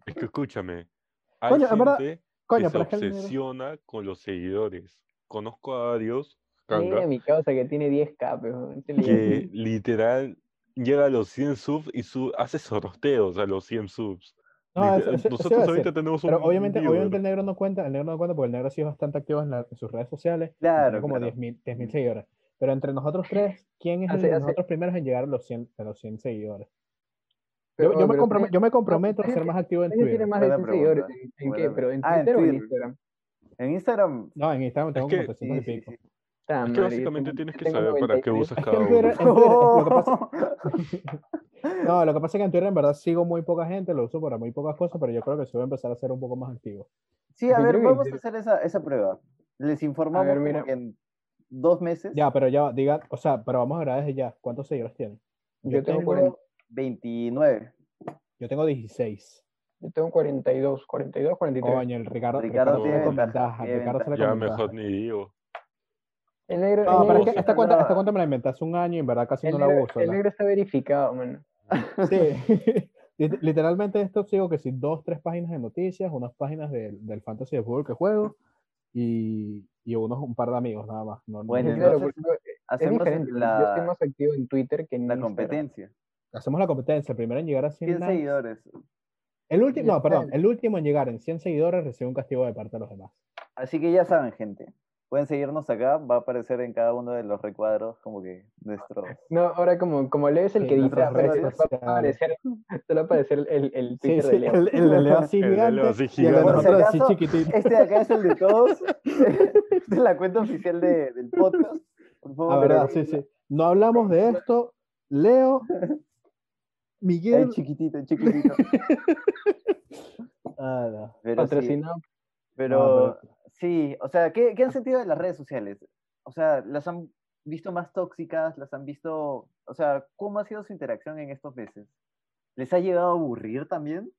Es que escúchame, hay Coño, en verdad- gente Coño, que se que obsesiona con los seguidores. Conozco a varios, Mira mi causa que tiene 10k, pero que literal llega a los 100 subs y su hace sorteos a los 100 subs. No, Literal, eso- eso- eso Nosotros decir. ahorita tenemos un Pero obviamente, obviamente el negro no cuenta, el negro no cuenta porque el negro sí es bastante activo en, la- en sus redes sociales. Claro, como claro. 10.000 10.000 seguidores. Pero entre nosotros tres, ¿quién es el Hace- de hace- nosotros primeros en llegar a los 100, a los 100 seguidores? Pero, yo, yo me pero yo me comprometo a ser más activo en Toño tiene Twitter. más de Buena 100 seguidores. ¿En, en qué? ¿Pero en. Ah, en Twitter o en Twitter. Instagram? En Instagram. No, en Instagram tengo que- como 300 Sí, y sí, pico. sí. Ta Es que básicamente tengo- tienes que tengo saber para qué 93. usas cada uno. en Twitter- lo que pasa, no, lo que pasa es que en Twitter en verdad sigo muy poca gente, lo uso para muy pocas cosas, pero yo creo que sí voy a empezar a ser un poco más activo. Sí, a ver, vamos a hacer esa, esa prueba. Les informamos ver, mira. que en dos meses. Ya, pero ya, diga, o sea, pero vamos a grabar desde ya. ¿Cuántos seguidores tienen? Yo tengo 40 29. Yo tengo 16. Yo tengo 42, 42, 43. Coño, el Ricardo, Ricardo Ricardo tiene se ventaja, Ricardo se Ya mejor ni digo. El negro, No, el pero es que esta cuenta, esta nada. cuenta me la inventé hace un año y en verdad casi el no la uso. el la- negro está verificado, man. Sí. Lit- Literalmente esto sigo que si dos, tres páginas de noticias, unas páginas del, del fantasy de fútbol que juego y, y unos un par de amigos nada más. No- no- Bueno, no- Claro, entonces, es Hacemos man. la, Yo estoy más activo en Twitter que en la Instagram. competencia. hacemos la competencia. El primero en llegar a 100 100 likes- seguidores. El último, no, perdón, el último en llegar en 100 seguidores recibe un castigo de parte de los demás. Así que ya saben, gente. Pueden seguirnos acá. Va a aparecer en cada uno de los recuadros como que nuestros. No, ahora como, como lees el Sí, que redes va a aparecer, te va a aparecer el, el Sí, Twitter sí, de Leo. el, el de Leo así El gigante Leo y el de nosotros así chiquitito. Este de acá es el de todos. Esta es la cuenta oficial de- del podcast. Por favor, La verdad, sí, sí. No hablamos de esto. Leo, El Miguel. chiquitito, el chiquitito. Ah, no. Pero sí, Patrocinado. pero No, sí, o sea, ¿qué, qué han sentido de las redes sociales? O sea, ¿las han visto más tóxicas? ¿Las han visto? O sea, ¿cómo ha sido su interacción en estos meses? ¿Les ha llegado a aburrir también?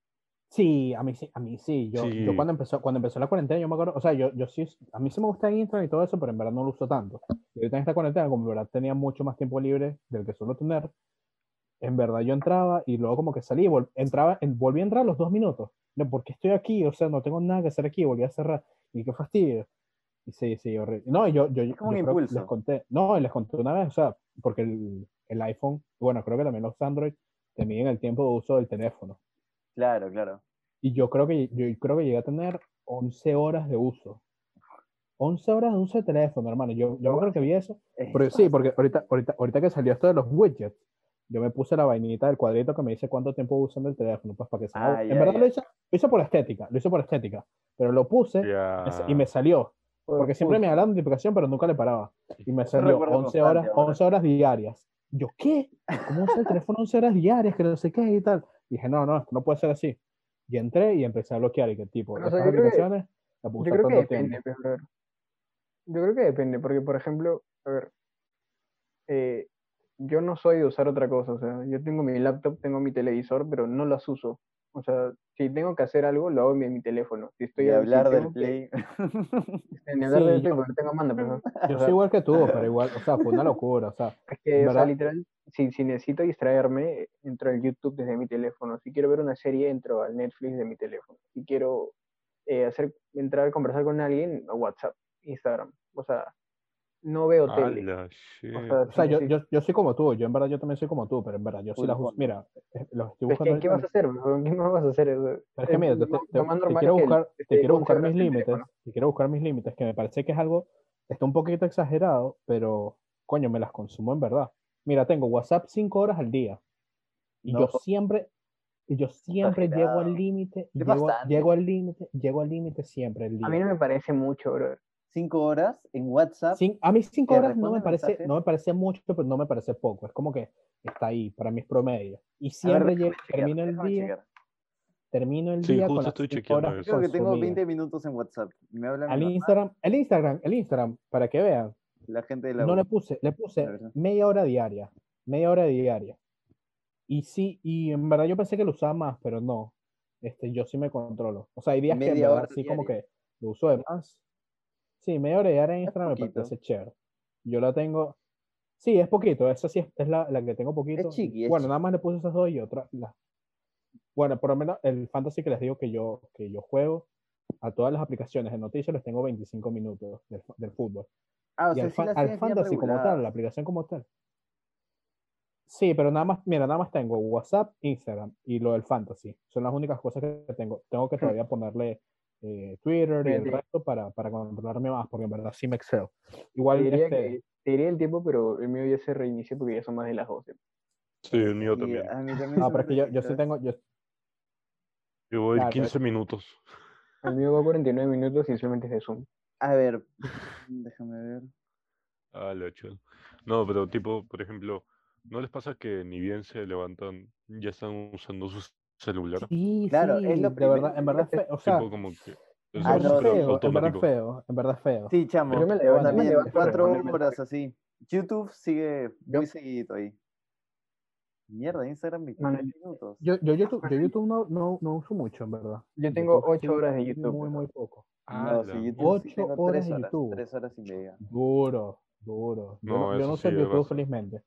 Sí, a mí sí, a mí sí. Yo, yo Sí. cuando empezó, cuando empezó la cuarentena, yo me acuerdo, o sea, yo, yo sí, a mí sí me gusta Instagram y todo eso, pero en verdad no lo uso tanto. Y ahorita en esta cuarentena, como en verdad tenía mucho más tiempo libre del que suelo tener, en verdad yo entraba y luego como que salí, y vol- entraba, en- volví a entrar a los dos minutos. No, ¿por qué estoy aquí? O sea, no tengo nada que hacer aquí, volví a cerrar. Y qué fastidio. Y sí, sí, horrible. No, yo, yo, como yo un creo impulso. les conté, no, les conté una vez, o sea, porque el, el iPhone, bueno, creo que también los Android te miden el tiempo de uso del teléfono. Claro, claro. Y yo creo que yo creo que llegué a tener 11 horas de uso. 11 horas de uso de teléfono, hermano. Yo, yo acuerdo que vi eso. Pero sí, porque ahorita, ahorita, ahorita que salió esto de los widgets, yo me puse la vainita del cuadrito que me dice cuánto tiempo usando el teléfono, pues para que se Ah, En verdad lo hice, lo hice por estética, lo hice por estética. Pero lo puse sa- y me salió. Porque siempre me da la notificación, pero nunca le paraba. Y me salió recuerdo 11 constante horas, ahora. 11 horas diarias. Yo, ¿qué? ¿Cómo usa el teléfono 11 horas diarias? Que no sé qué y tal. dije, no, no, esto no puede ser así. Y entré y empecé a bloquear. Y que tipo, Bueno, o sea, estas yo creo que- aplicaciones puedo Yo creo que depende, tiempo. pues. Yo creo que depende, porque por ejemplo, a ver, eh, yo no soy de usar otra cosa, o sea, yo tengo mi laptop, tengo mi televisor, pero no las uso. O sea, si tengo que hacer algo, lo hago en mi, mi teléfono. Si estoy Y hablar del play. Ni hablar Sí, del yo- play, porque tengo manda, pues, ¿no? Yo o soy igual que tú, pero igual, o sea, fue una locura. O sea, Es que, o sea, ¿Verdad? literal, si, si necesito distraerme, entro al YouTube desde mi teléfono. Si quiero ver una serie, entro al Netflix de mi teléfono. Si quiero eh, hacer, entrar a conversar con alguien, a WhatsApp, Instagram. O sea, no veo tele. O sea, yo, yo, yo soy como tú. Yo en verdad yo también soy como tú, pero en verdad yo sí Full las uso. fondo. Mira, eh, los estoy Pero es buscando que, ¿qué vas a hacer? ¿Qué más vas a hacer? Pero es que mira, te, te- más te quiero buscar, te quiero 11 buscar mis límites, teléfono. te quiero buscar mis límites, que me parece que es algo, está un poquito exagerado, pero coño, me las consumo en verdad. Mira, tengo WhatsApp cinco horas al día. Y No. yo siempre, y yo siempre llego al Exagerado. límite, llego, llego al límite, llego al límite siempre el A mí no me parece mucho, bro. Cinco horas en WhatsApp. Cin- a mí cinco ¿Te horas no me parece, mensajes? no me parece mucho, pero no me parece poco. Es como que está ahí, para mis promedios. Y A ver, siempre déjame llego- chequear, termino el día, termino el Sí, día con justo las estoy cinco chequeando horas eso. Creo que tengo consumidas. 20 minutos en WhatsApp. Y me Al Instagram, el Instagram, el Instagram, para que vean, la gente de la no le puse, le puse media hora diaria, media hora diaria. Y sí, y en verdad yo pensé que lo usaba más, pero no. Este, yo sí me controlo. O sea, hay días que en Media verdad hora sí como diaria. que lo uso de más. Sí, media diaria en Instagram me parece chévere. Yo la tengo. Sí, es poquito, esa sí es, es la, la que tengo poquito. chiqui, es bueno, chiqui. nada más le puse esas dos y otra, bueno, por lo menos el fantasy que les digo que yo, que yo juego, a todas las aplicaciones de noticias les tengo 25 minutos del, fútbol. Ah, o y sea, al, las al fantasy como tal, la aplicación como tal. Sí, pero nada más, mira, nada más tengo WhatsApp, Instagram y lo del fantasy. Son las únicas cosas que tengo. Tengo que todavía ponerle eh, Twitter y el Fíjate. resto para, para controlarme más, porque en verdad sí me excelo. Te Igual, diría, este, que, te diría el tiempo, pero el mío ya se reinició porque ya son más de las 12. Sí, el mío también. a mí también no, se pero es que yo, yo sí tengo, yo, Yo voy claro, 15 minutos. El mío va a 49 minutos y solamente es de Zoom. A ver, déjame ver. Ah, la chel. No, pero tipo, por ejemplo, ¿no les pasa que ni bien se levantan, ya están usando su celular? Sí, Claro, sí, es lo de primero verdad, en que verdad, yo- fe- o sea, Tipo como que es Ah, en no, sí. feo, en verdad feo, en verdad feo. Sí, chamo. Yo me levanto, bueno, me También levanto cuatro horas así. YouTube sigue Yo- muy seguido ahí. Mierda, Instagram 23 Mano, minutos. Yo, yo YouTube, yo YouTube no, no, no uso mucho, en verdad. Yo tengo YouTube 8 sí, horas de YouTube. Muy, muy poco. No, Ah, sí, YouTube sí Ocho tengo horas de YouTube. tres horas y media. Duro, duro. Yo No, no, yo no sí YouTube felizmente,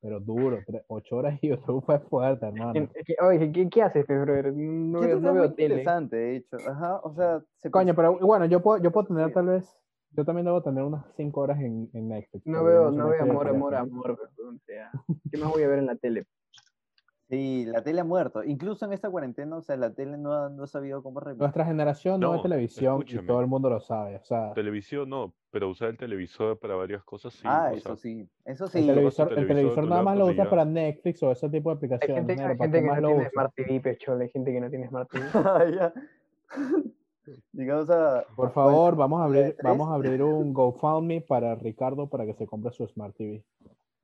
pero duro. ocho horas y YouTube fue fuerte, hermano. Oye, ¿qué, qué haces, brother? No, veo, no es veo muy tele. interesante, de hecho. Ajá, o sea, se Coño, pero bueno, yo puedo, yo puedo tener tal vez, yo también debo tener unas cinco horas en, en Netflix. No veo, no veo amor, amor, amor, o sea, ¿qué más voy a ver en la tele? Sí, la tele ha muerto. Incluso en esta cuarentena, o sea, la tele no ha, no ha sabido cómo revivir. Nuestra generación no, ve No, televisión y todo el mundo lo sabe. O sea, Televisión no, pero usar el televisor para varias cosas sí. ah, eso sea, sí. Eso el sí. televisor, el televisor, nada más lo laptop y usa ya. para Netflix o ese tipo de Hay aplicaciones. gente, negro, hay ¿para gente que más no lo tiene usa? Smart TV, pechol, hay gente que no tiene Smart TV. Ya. Digamos a. Por favor, vamos a abrir, vamos a abrir un GoFundMe para Ricardo para que se compre su Smart TV.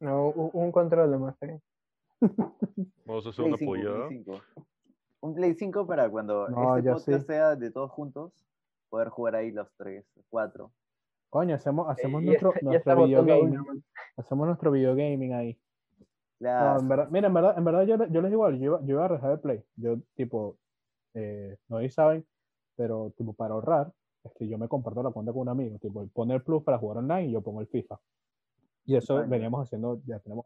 No, un, un control de más, ¿eh? Vamos a hacer una 5, Play pollada. 5. Un Play 5 para cuando No, este podcast sí. sea de todos juntos, poder jugar ahí los tres, cuatro. Coño, hacemos, hacemos ya nuestro, ya nuestro videogaming. uno, man. Hacemos nuestro videogaming ahí. No, Claro. en verdad, mira, en verdad, en verdad yo, yo les digo yo iba, yo iba a dejar de Play. Yo, tipo, eh, no sé si saben, pero tipo, para ahorrar, este, yo me comparto la cuenta con un amigo. Tipo, él pone el Plus para jugar online y yo pongo el FIFA. Y eso veníamos haciendo, ya tenemos,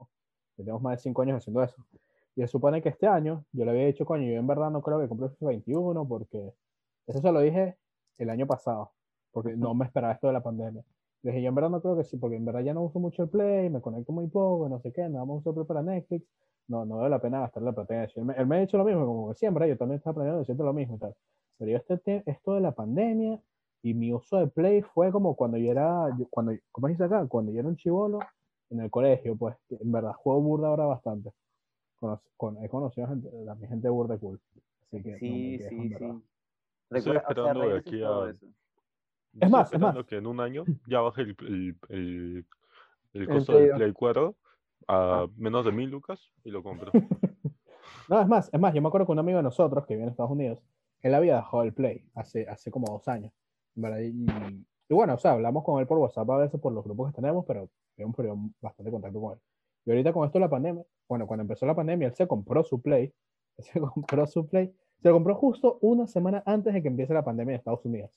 ya tenemos más de cinco años haciendo eso. Y se supone que este año yo le había dicho, coño, yo en verdad no creo que compre el FIFA 21 porque eso se lo dije el año pasado, porque no me esperaba esto de la pandemia. Le dije, yo en verdad no creo que sí, porque en verdad ya no uso mucho el Play, me conecto muy poco, no sé qué, nada más uso Play para Netflix, no, no vale la pena gastar la plata. Él me, él me ha dicho lo mismo, como que siempre, yo también estaba aprendiendo decirte lo mismo y tal. Pero yo este, te- esto de la pandemia y mi uso de Play fue como cuando yo era, yo- cuando, ¿cómo dice acá? Cuando yo era un chivolo en el colegio, pues, en verdad juego burda ahora bastante. Conoc- con- he conocido gente, a mi gente burda cool. Así que no me Sí, sí, sí. Recuerda, o sea, esperando de aquí todo a- eso. Yo Es más, es más. que en un año ya baje el, el, el, el costo del. Play 4 a Ah. menos de mil lucas y lo compro. No, es más, es más, yo me acuerdo que un amigo de nosotros que vive en Estados Unidos, él había dejado el Play hace, hace como dos años. Y, y bueno, o sea, hablamos con él por WhatsApp a veces por los grupos que tenemos, pero tenemos un periodo bastante contacto con él. Y ahorita con esto la pandemia, bueno, cuando empezó la pandemia, él se compró su Play, él se compró su Play, se lo compró justo una semana antes de que empiece la pandemia en Estados Unidos.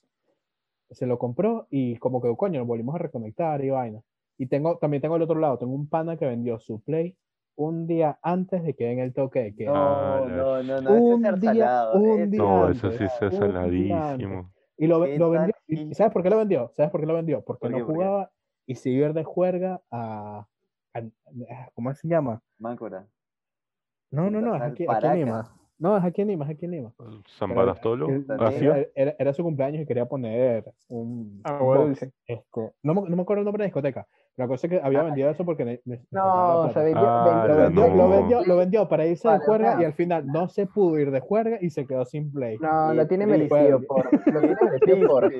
Se lo compró y como que, coño, nos volvimos a reconectar y vaina. Y tengo, también tengo el otro lado, tengo un pana que vendió su Play un día antes de que den el toque de queda. Ah, No, no, no, no, Un es día- salado. un día No, antes, eso sí día saladísimo. Y lo, ¿Qué lo vendió. ¿Y y sabes por qué lo vendió? ¿Sabes por qué lo vendió? Porque ¿Por no qué? ¿Por jugaba y se iba de juerga a, a- a- ¿Cómo se llama? Máncora. No, no, no, es aquí, aquí en Paracas. Lima. No, es aquí en Lima, es aquí en Lima. San Barastolo. ¿así? era, era- era su cumpleaños y quería poner un. Dulce. este, no, me, no me acuerdo el nombre de la discoteca. La cosa es que había Ah, vendido eso porque ne- ne- No, sea, vendió, Ah, vendió- lo, vendió, lo, vendió, lo vendió para irse de Vale, juerga ajá. y al final no se pudo ir de juerga y se quedó sin play. No, lo Qué tiene merecido por. Lo tiene merecido por.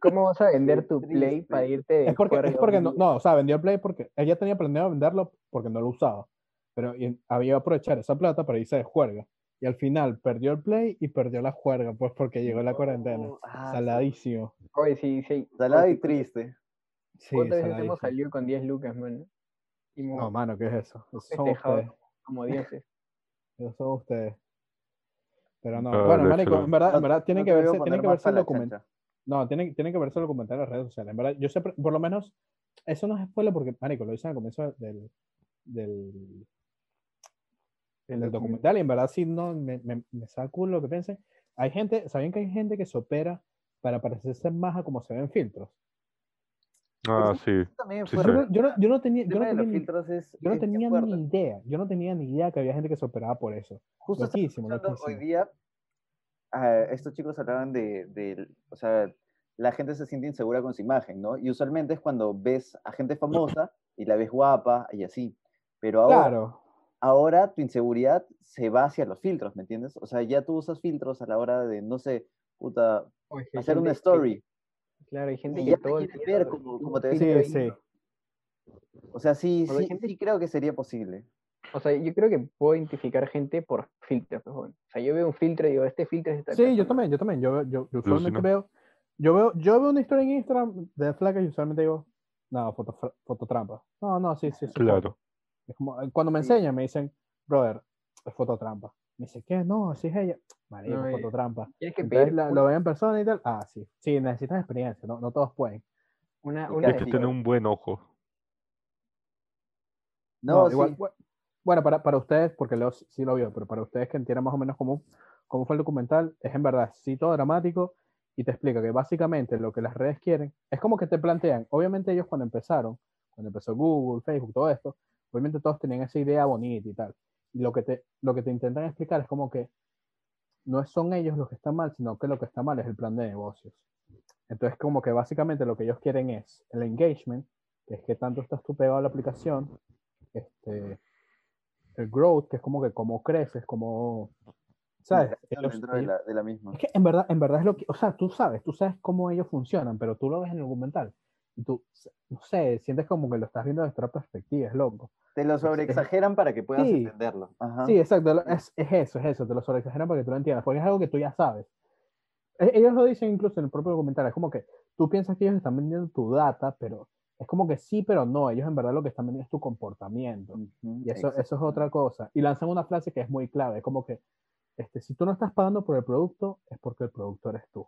¿Cómo vas a vender tu Play para irte de Es porque, es juerga porque no, no, o sea, vendió el Play porque ella tenía planeado venderlo porque no lo usaba. Pero y- había que aprovechar esa plata para irse de juerga. Y al final perdió el Play y perdió la juerga, pues porque llegó la cuarentena. No, ah, Saladísimo. Oye, sí, sí. Salado y Oye, triste. Sí, ¿Cuántas veces hemos salido con 10 lucas, man? Y hemos No, mano, ¿qué es eso? Son ustedes. como dioses. Esos son ustedes. Pero no, Ah, bueno, marico, en verdad, en verdad tienen no que verse, tienen que verse el documental. No, tienen, tienen que verse el documental en las redes sociales. En verdad, yo sé, por lo menos, eso no es spoiler porque, marico, lo dicen al comienzo del, del, el del documental, y en verdad sí, no, me, me, me saca culo lo que piensen. Hay gente, ¿saben que hay gente que se opera para parecerse más a como se ven filtros? Ah, sí. También Sí, sí. Yo, no- yo no, yo no tenía, El yo no tenía, es, yo no tenía ni idea, yo no tenía ni idea que había gente que se operaba por eso. Justo Loquísimo, escuchando hoy loquísimo. día, ah, estos chicos hablaban de, de, o sea, la gente se siente insegura con su imagen, ¿no? Y usualmente es cuando ves a gente famosa y la ves guapa y así. Pero ahora, Claro, ahora tu inseguridad se va hacia los filtros, ¿me entiendes? O sea, ya tú usas filtros a la hora de, no sé, puta, O es que hay hacer una story. Claro, hay gente Y que ya te todo el quieres día ver como, como te ves. sí, sí. O sea, sí, Pero sí, gente- sí creo que sería posible. O sea, yo creo que puedo identificar gente por filtros. pues. O sea, yo veo un filtro y digo, este filtro es esta Sí, yo persona. también, yo también. Yo, yo, yo usualmente veo, yo veo, yo veo una historia en Instagram de flaca y usualmente digo, no, foto, fra- fototrampa. No, no, sí, sí, sí. Claro. Es como, eh, cuando me enseñan, me dicen, brother, es fototrampa. Me dice, ¿qué? No, así es ella. Marico, No, fototrampa. Tienes que Entonces pedir la- un- lo ven en persona y tal. Ah, sí. Sí, necesitas experiencia, no, no todos pueden. una, y una Hay que tener un buen ojo. No, No, igual, sí. bu- bueno, para, para ustedes, porque Leo sí sí lo vio, pero para ustedes que entiendan más o menos cómo, cómo fue el documental, es en verdad, sí, todo dramático y te explica que básicamente lo que las redes quieren es como que te plantean, obviamente ellos cuando empezaron, cuando empezó Google, Facebook, todo esto, obviamente todos tenían esa idea bonita y tal. Y lo que te, lo que te intentan explicar es como que no son ellos los que están mal, sino que lo que está mal es el plan de negocios. Entonces, como que básicamente lo que ellos quieren es el engagement, que es que tanto estás tú pegado a la aplicación, este, el growth, que es como que cómo creces, como, ¿sabes? Ellos- de la, de la misma. es que en verdad, en verdad es lo que, o sea, tú sabes, tú sabes cómo ellos funcionan, pero tú lo ves en el documental tú, no sé, sientes como que lo estás viendo desde otra perspectiva, es loco. Te lo sobreexageran para que puedas Sí. entenderlo. Ajá. Sí, exacto, es, es eso, es eso, te lo sobreexageran para que tú lo entiendas, porque es algo que tú ya sabes. E- Ellos lo dicen incluso en el propio documental, es como que tú piensas que ellos están vendiendo tu data, pero es como que sí, pero no, ellos en verdad lo que están vendiendo es tu comportamiento. Ujú, Y eso, eso es otra cosa. Y lanzan una frase que es muy clave, es como que este, si tú no estás pagando por el producto, es porque el producto eres tú.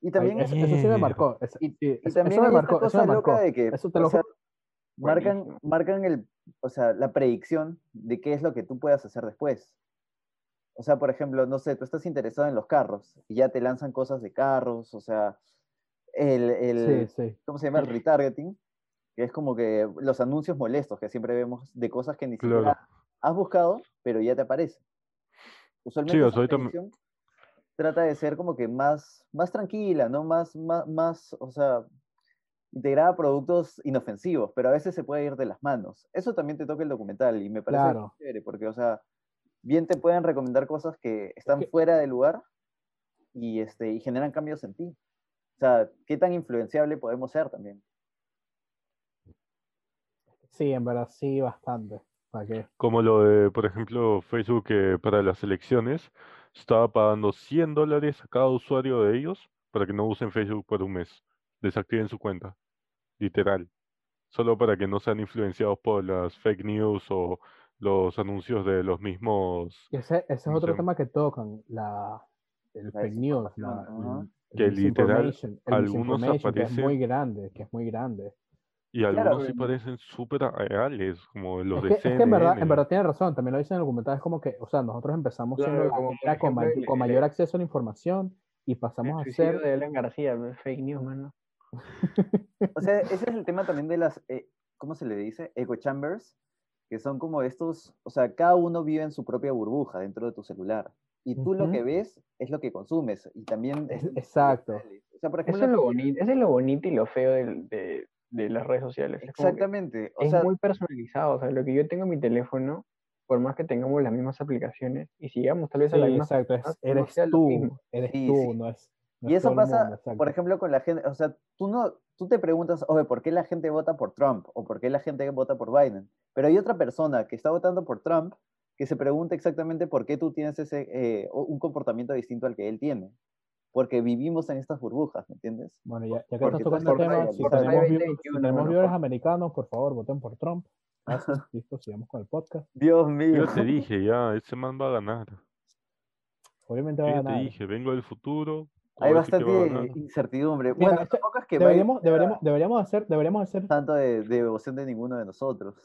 Y también, eso, eso sí me marcó. eso- y, sí, y eso- también eso me eso cosa loca de que Eso te o lo sea, marcan, marcan el, o sea, la predicción de qué es lo que tú puedas hacer después. O sea, por ejemplo, no sé, tú estás interesado en los carros y ya te lanzan cosas de carros, o sea, el, el- Sí, sí. ¿cómo se llama? El retargeting, que es como que los anuncios molestos que siempre vemos de cosas que ni Claro. siquiera has buscado, pero ya te aparece. Usualmente o esa sea, ahorita me- predicción trata de ser como que más, más tranquila, ¿no? Más, más, más, o sea, integrada a productos inofensivos, pero a veces se puede ir de las manos. Eso también te toca el documental y me parece Claro. chévere, porque, o sea, bien te pueden recomendar cosas que están que- fuera de lugar y, este, y generan cambios en ti. O sea, qué tan influenciable podemos ser también. Sí, en verdad, sí, bastante. ¿Para qué? Como lo de, por ejemplo, Facebook que para las elecciones estaba pagando 100 dólares a cada usuario de ellos para que no usen Facebook por un mes. Desactiven su cuenta. Literal. Solo para que no sean influenciados por las fake news o los anuncios de los mismos. Y ese, ese es ¿cómo se otro tema que tocan, la, el La fake news, la, Que literal, algunos misinformation, que es muy aparecen- grande, que es muy grande. Y Claro, algunos sí em, parecen súper reales, como los Es de que, es que en verdad, en CNN. verdad tiene razón, también lo dicen en el documental, es como que, o sea, nosotros empezamos Claro, siendo como con, ejemplo el- con el- mayor acceso a la información y El pasamos a suicidio ser... de Alan García, fake news, mano. O sea, ese es el tema también de las, eh, ¿cómo se le dice? Echo chambers, que son como estos, o sea, cada uno vive en su propia burbuja dentro de tu celular. Y tú lo Ujú. que ves es lo que consumes. Y también... Es- exacto. O sea, por Eso ejemplo... es lo bonito, eso es lo bonito y lo feo del- de, de las redes sociales. Exactamente. O es sea, muy personalizado. O sea, lo que yo tengo en mi teléfono, por más que tengamos las mismas aplicaciones y sigamos tal vez a Sí, la misma exacto, es- no eres lo tú, eres Sí, tú, sí. no es... no y es eso pasa, mundo, por ejemplo, con la gente, o sea, tú no, tú te preguntas, oye, ¿por qué la gente vota por Trump? ¿O por qué la gente vota por Biden? Pero hay otra persona que está votando por Trump que se pregunta exactamente por qué tú tienes ese, eh, un comportamiento distinto al que él tiene. Porque vivimos en estas burbujas, ¿me entiendes? Bueno, ya, ya que Porque estás tocando el tema, ahí, si tenemos, ahí view- 2021, si tenemos bueno, viewers por- americanos, por favor, voten por Trump. Gracias. Listo, sigamos con el podcast. Dios mío. Yo te dije ya, ese man va a ganar. Obviamente va a Yo te ganar. dije, vengo del futuro. Hay bastante ganar. incertidumbre. Mira, bueno, tampoco es que Deberíamos, deberíamos, deberíamos hacer, deberíamos hacer tanto de, de devoción de ninguno de nosotros.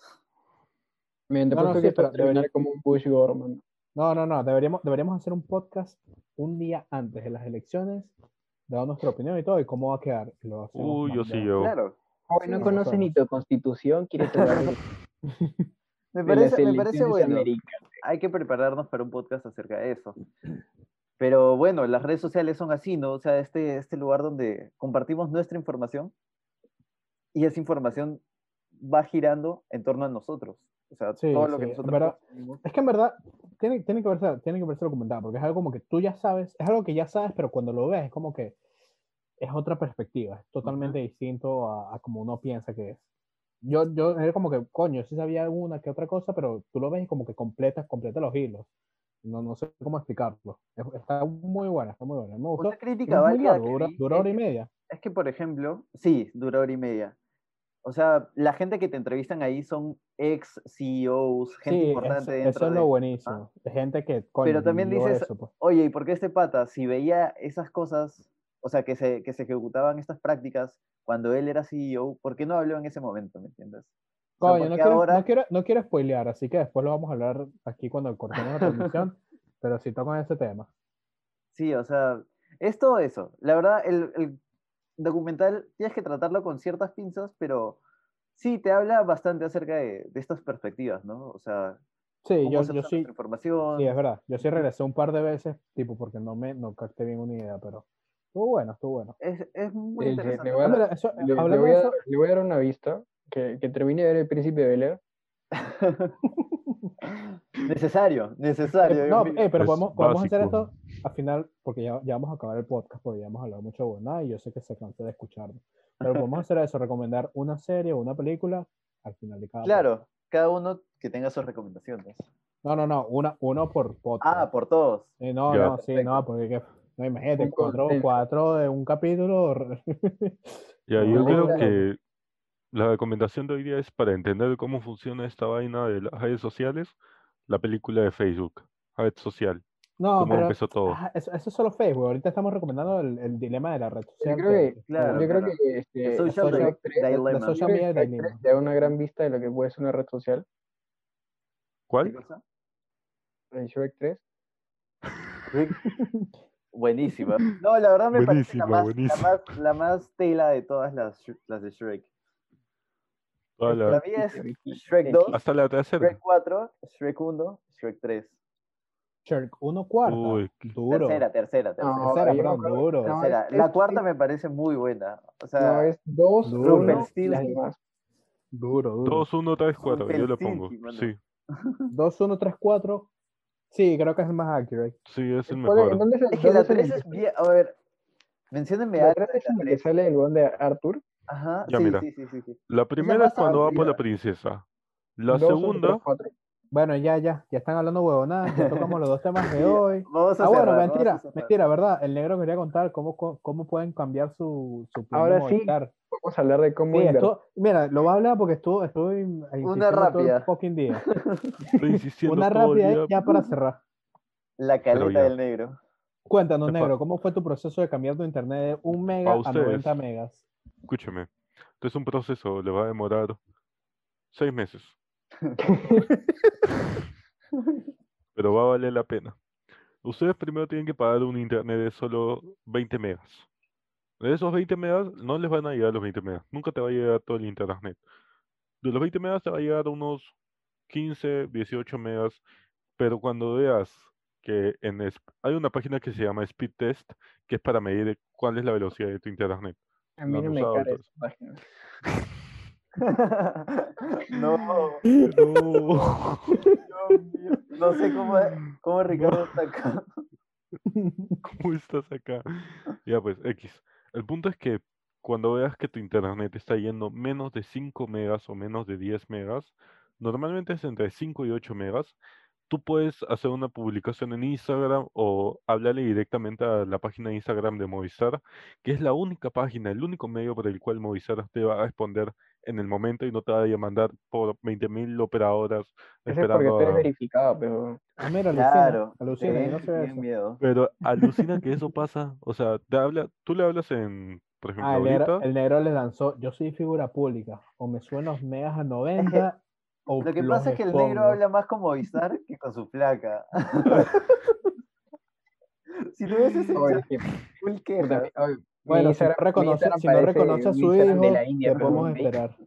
Te No, no, sí, esto pero a terminar debería- como un Bush Gorman. No, no, no, deberíamos, deberíamos hacer un podcast un día antes de las elecciones, dando nuestra opinión y todo, y cómo va a quedar. lo Uy, yo sí llevo. Claro. Joven, no Sí, conoce ni tu constitución, de, Me parece, me parece bueno. americanas. Hay que prepararnos para un podcast acerca de eso. Pero bueno, las redes sociales son así, ¿no? O sea, este, este lugar donde compartimos nuestra información y esa información va girando en torno a nosotros. O sea, Sí, todo lo que nosotros verdad. Es que en verdad tiene, tiene que verse, tiene que verse documentado, porque es algo como que tú ya sabes, es algo que ya sabes, pero cuando lo ves es como que es otra perspectiva, es totalmente distinto a, a como uno piensa que es. Yo, yo era como que, coño, sí sabía alguna que otra cosa, pero tú lo ves y como que completas, completa los hilos. No, no sé cómo explicarlo. Es- Está muy buena, está muy buena. Me gustó. Una crítica muy largo, dura, dura hora y media. Es que, por ejemplo, sí, dura hora y media. O sea, la gente que te entrevistan ahí son ex CEOs, gente Sí, importante eso, dentro eso es de- lo buenísimo. De gente que, coño, Pero también dices, eso, pues. Oye, ¿y por qué este pata, si veía esas cosas, o sea, que se, que se ejecutaban estas prácticas cuando él era CEO, ¿por qué no habló en ese momento, me entiendes? O sea, Coño, ¿por no quiero, ahora- no, quiero, no quiero spoilear, así que después lo vamos a hablar aquí cuando cortemos la transmisión, pero sí tocan ese tema. Sí, o sea, es todo eso. La verdad, el, el documental tienes que tratarlo con ciertas pinzas, pero sí, te habla bastante acerca de, de estas perspectivas, ¿no? O sea, Sí, cómo yo, se yo sí, información. sí, es verdad. Yo sí regresé un par de veces, tipo, porque no me no capté bien una idea, pero estuvo bueno, estuvo bueno. Es, es muy interesante. le voy a Ah, dar- mira, eso, Le, voy a, eso, le voy a dar una vista que, que termine de ver El Príncipe de Bel Air. necesario, necesario. eh, no, eh, pero podemos, podemos hacer esto al final, porque ya, ya vamos a acabar el podcast, porque ya hemos hablado mucho de buena y yo sé que se cansa de escucharlo. Pero podemos hacer eso, recomendar una serie o una película al final de cada podcast. Claro, cada uno que tenga sus recomendaciones. No, no, no, una, uno por podcast. Ah, por todos. Eh, no, Ya. no, sí, no, porque que- no, imagínate, cuatro, cuatro de un capítulo. Ya, yo creo que la recomendación de hoy día es para entender cómo funciona esta vaina de las redes sociales, la película de Facebook, red social, No, cómo pero empezó todo. ah, eso, eso es solo Facebook. Ahorita estamos recomendando el, el dilema de la red Yo social. creo que, Claro, yo creo que este, El social social di- Shrek 3 dilemma. la social que media Shrek dilemma. 3 te da una gran vista de lo que puede ser una red social. ¿Qué ¿Cuál? cosa? En Shrek 3. Buenísima. No, la verdad me parece la más. La, más, la más tela de todas las, Sh- las de Shrek. Toda la- Para mí es Shrek 2, Hasta la tercera. Shrek 4, Shrek 1, Shrek 3. Shark 1 cuarta. Uy, duro. Tercera, tercera, tercera. No, Tercera, perdón, duro. no, tercera. es- la es- cuarta es- me parece muy buena. O No, sea, es 2, Duro. 1 y Rumpelstiltskin. las demás. Duro, duro. 2, 1, 3, 4, yo le pongo. Sí, 2, 1, 3, 4. Sí, creo que es el más accurate. sí, es el ¿Cuál es- mejor. ¿Dónde se- es que la dónde se 3 le- es bien. A ver, menciónenme La algo 3 de es la en la que 3. sale el buen de Arthur. Ajá, Ya, sí, mira. sí, sí, sí, sí. La primera es cuando va por la princesa. La 2, 1, 3, segunda, 4. Bueno, ya, ya, ya están hablando huevonadas, ya tocamos los dos temas de hoy. Vamos a Ah, bueno, cerrar, vamos a mentira, mentira, ¿verdad? El negro quería contar cómo, cómo, pueden cambiar su, su plan Ahora sí. Vamos a hablar de cómo Sí, mira, lo voy a hablar porque estuvo, estuve in- insistiendo todo el rápida. fucking día. Una rápida día. ya para cerrar. La caleta del negro. Cuéntanos, negro, ¿cómo fue tu proceso de cambiar tu internet de 1 mega a ustedes. 90 megas? Escúcheme, esto es un proceso, le va a demorar seis meses, pero va a valer la pena. Ustedes primero tienen que pagar un internet de solo 20 megas. De esos 20 megas no les van a llegar los 20 megas, nunca te va a llegar todo el internet. De los 20 megas te va a llegar unos 15, 18 megas, pero cuando veas que en hay una página que se llama Speed Test, que es para medir cuál es la velocidad de tu internet. A mí no han me todos. esa página. no, No. No sé cómo, cómo Ricardo está acá. ¿Cómo estás acá? Ya pues, X. El punto es que cuando veas que tu internet está yendo menos de 5 megas o menos de 10 megas, normalmente es entre 5 y 8 megas, tú puedes hacer una publicación en Instagram o hablarle directamente a la página de Instagram de Movistar, que es la única página, el único medio por el cual Movistar te va a responder en el momento y no te va a mandar por 20.000 operadoras Ese es porque esperando tú eres verificado, pero Ah, mira, alucina, Claro. alucina, no se ve eso. miedo. Pero alucina que eso pasa, o sea, te habla, tú le hablas en, por ejemplo, Ah, el negro, ahorita, el negro le lanzó, yo soy figura pública, o me suben los megas a 90, o Lo que pasa es que el negro habla más con Movistar que con su placa. si mi- oye, mi Bueno, si no reconoce, Instagram si no parece reconoce a un su hijo, de la India, ¿qué pero podemos esperar?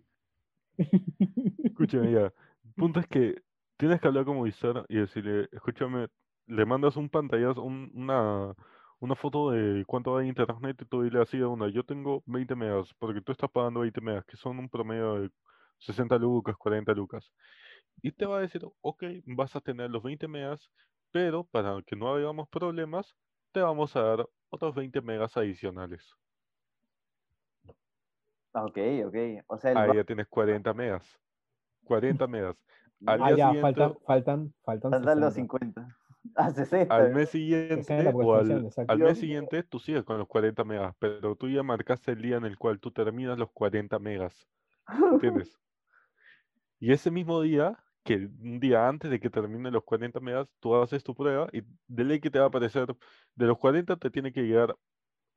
Escúchame ya. El punto es que tienes que hablar con Movistar y decirle, escúchame, le mandas un pantallazo, un- una, una foto de cuánto va de internet y tú dile así de una, yo tengo 20 megas, porque tú estás pagando 20 megas, que son un promedio de 60 lucas, 40 lucas. Y te va a decir, ok, vas a tener los 20 megas, pero para que no hagamos problemas, te vamos a dar otros 20 megas adicionales. Ah, Ok, ok. O sea, el Ahí ya tienes 40 megas. 40 megas. Al Ah, día ya, siguiente, faltan, faltan, faltan faltan los 60. 50. Ah, 60. al mes siguiente o al, mes siguiente tú sigues con los 40 megas, pero tú ya marcaste el día en el cual tú terminas los 40 megas, ¿entiendes? Y ese mismo día, que un día antes de que termine los 40 megas, tú haces tu prueba y de ley que te va a aparecer, de los 40 te tiene que llegar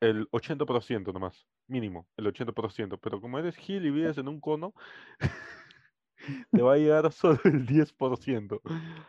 el 80% nomás, mínimo, el 80%, pero como eres gil y vives en un cono, te va a llegar solo el 10%.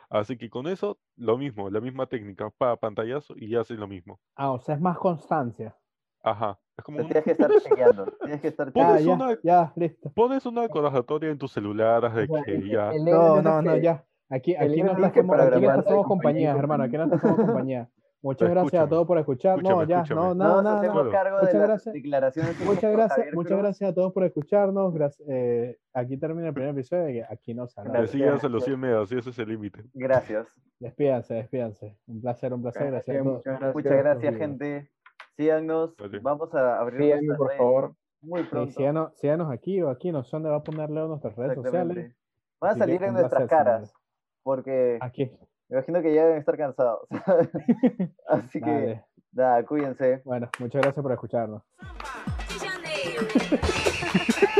Así que con eso, lo mismo, la misma técnica, pa pantallazo y haces lo mismo. Ah, o sea, es más constancia. Ajá, es O como sea, un- tienes que estar chequeando. Tienes que estar Pones chequeando. ya, una- ya, listo. pones una acordatoria en tu celular de que el- ya, el negro No, no, no, que- ya. Aquí, el aquí no que hacemos, aquí no de compañía hermano. Aquí no hacemos compañía. Muchas Pero gracias a todos por escuchar. No, ya, escúchame. no, No nada, nada, cargo de Muchas gracias. declaraciones Muchas gracias, muchas gracias a todos por escucharnos. Gracias, eh, aquí termina el primer episodio aquí no se habla. que Gracias. sigas a los 100 megas y ese es el límite. Gracias. Despídanse, despídanse. Un placer, un placer. Gracias a Gracias, todos. muchas gracias. Muchas gracias, gente. Síganos. Vale. Vamos a abrir Síganme, nuestras por redes favor. muy Sí, pronto. síganos, síganos aquí o aquí, no sé dónde va a poner Leo nuestras redes sociales. Van a salir en nuestras caras. señores. Porque Aquí. me imagino que ya deben estar cansados. Así que, Dale. nada, cuídense. Bueno, muchas gracias por escucharnos.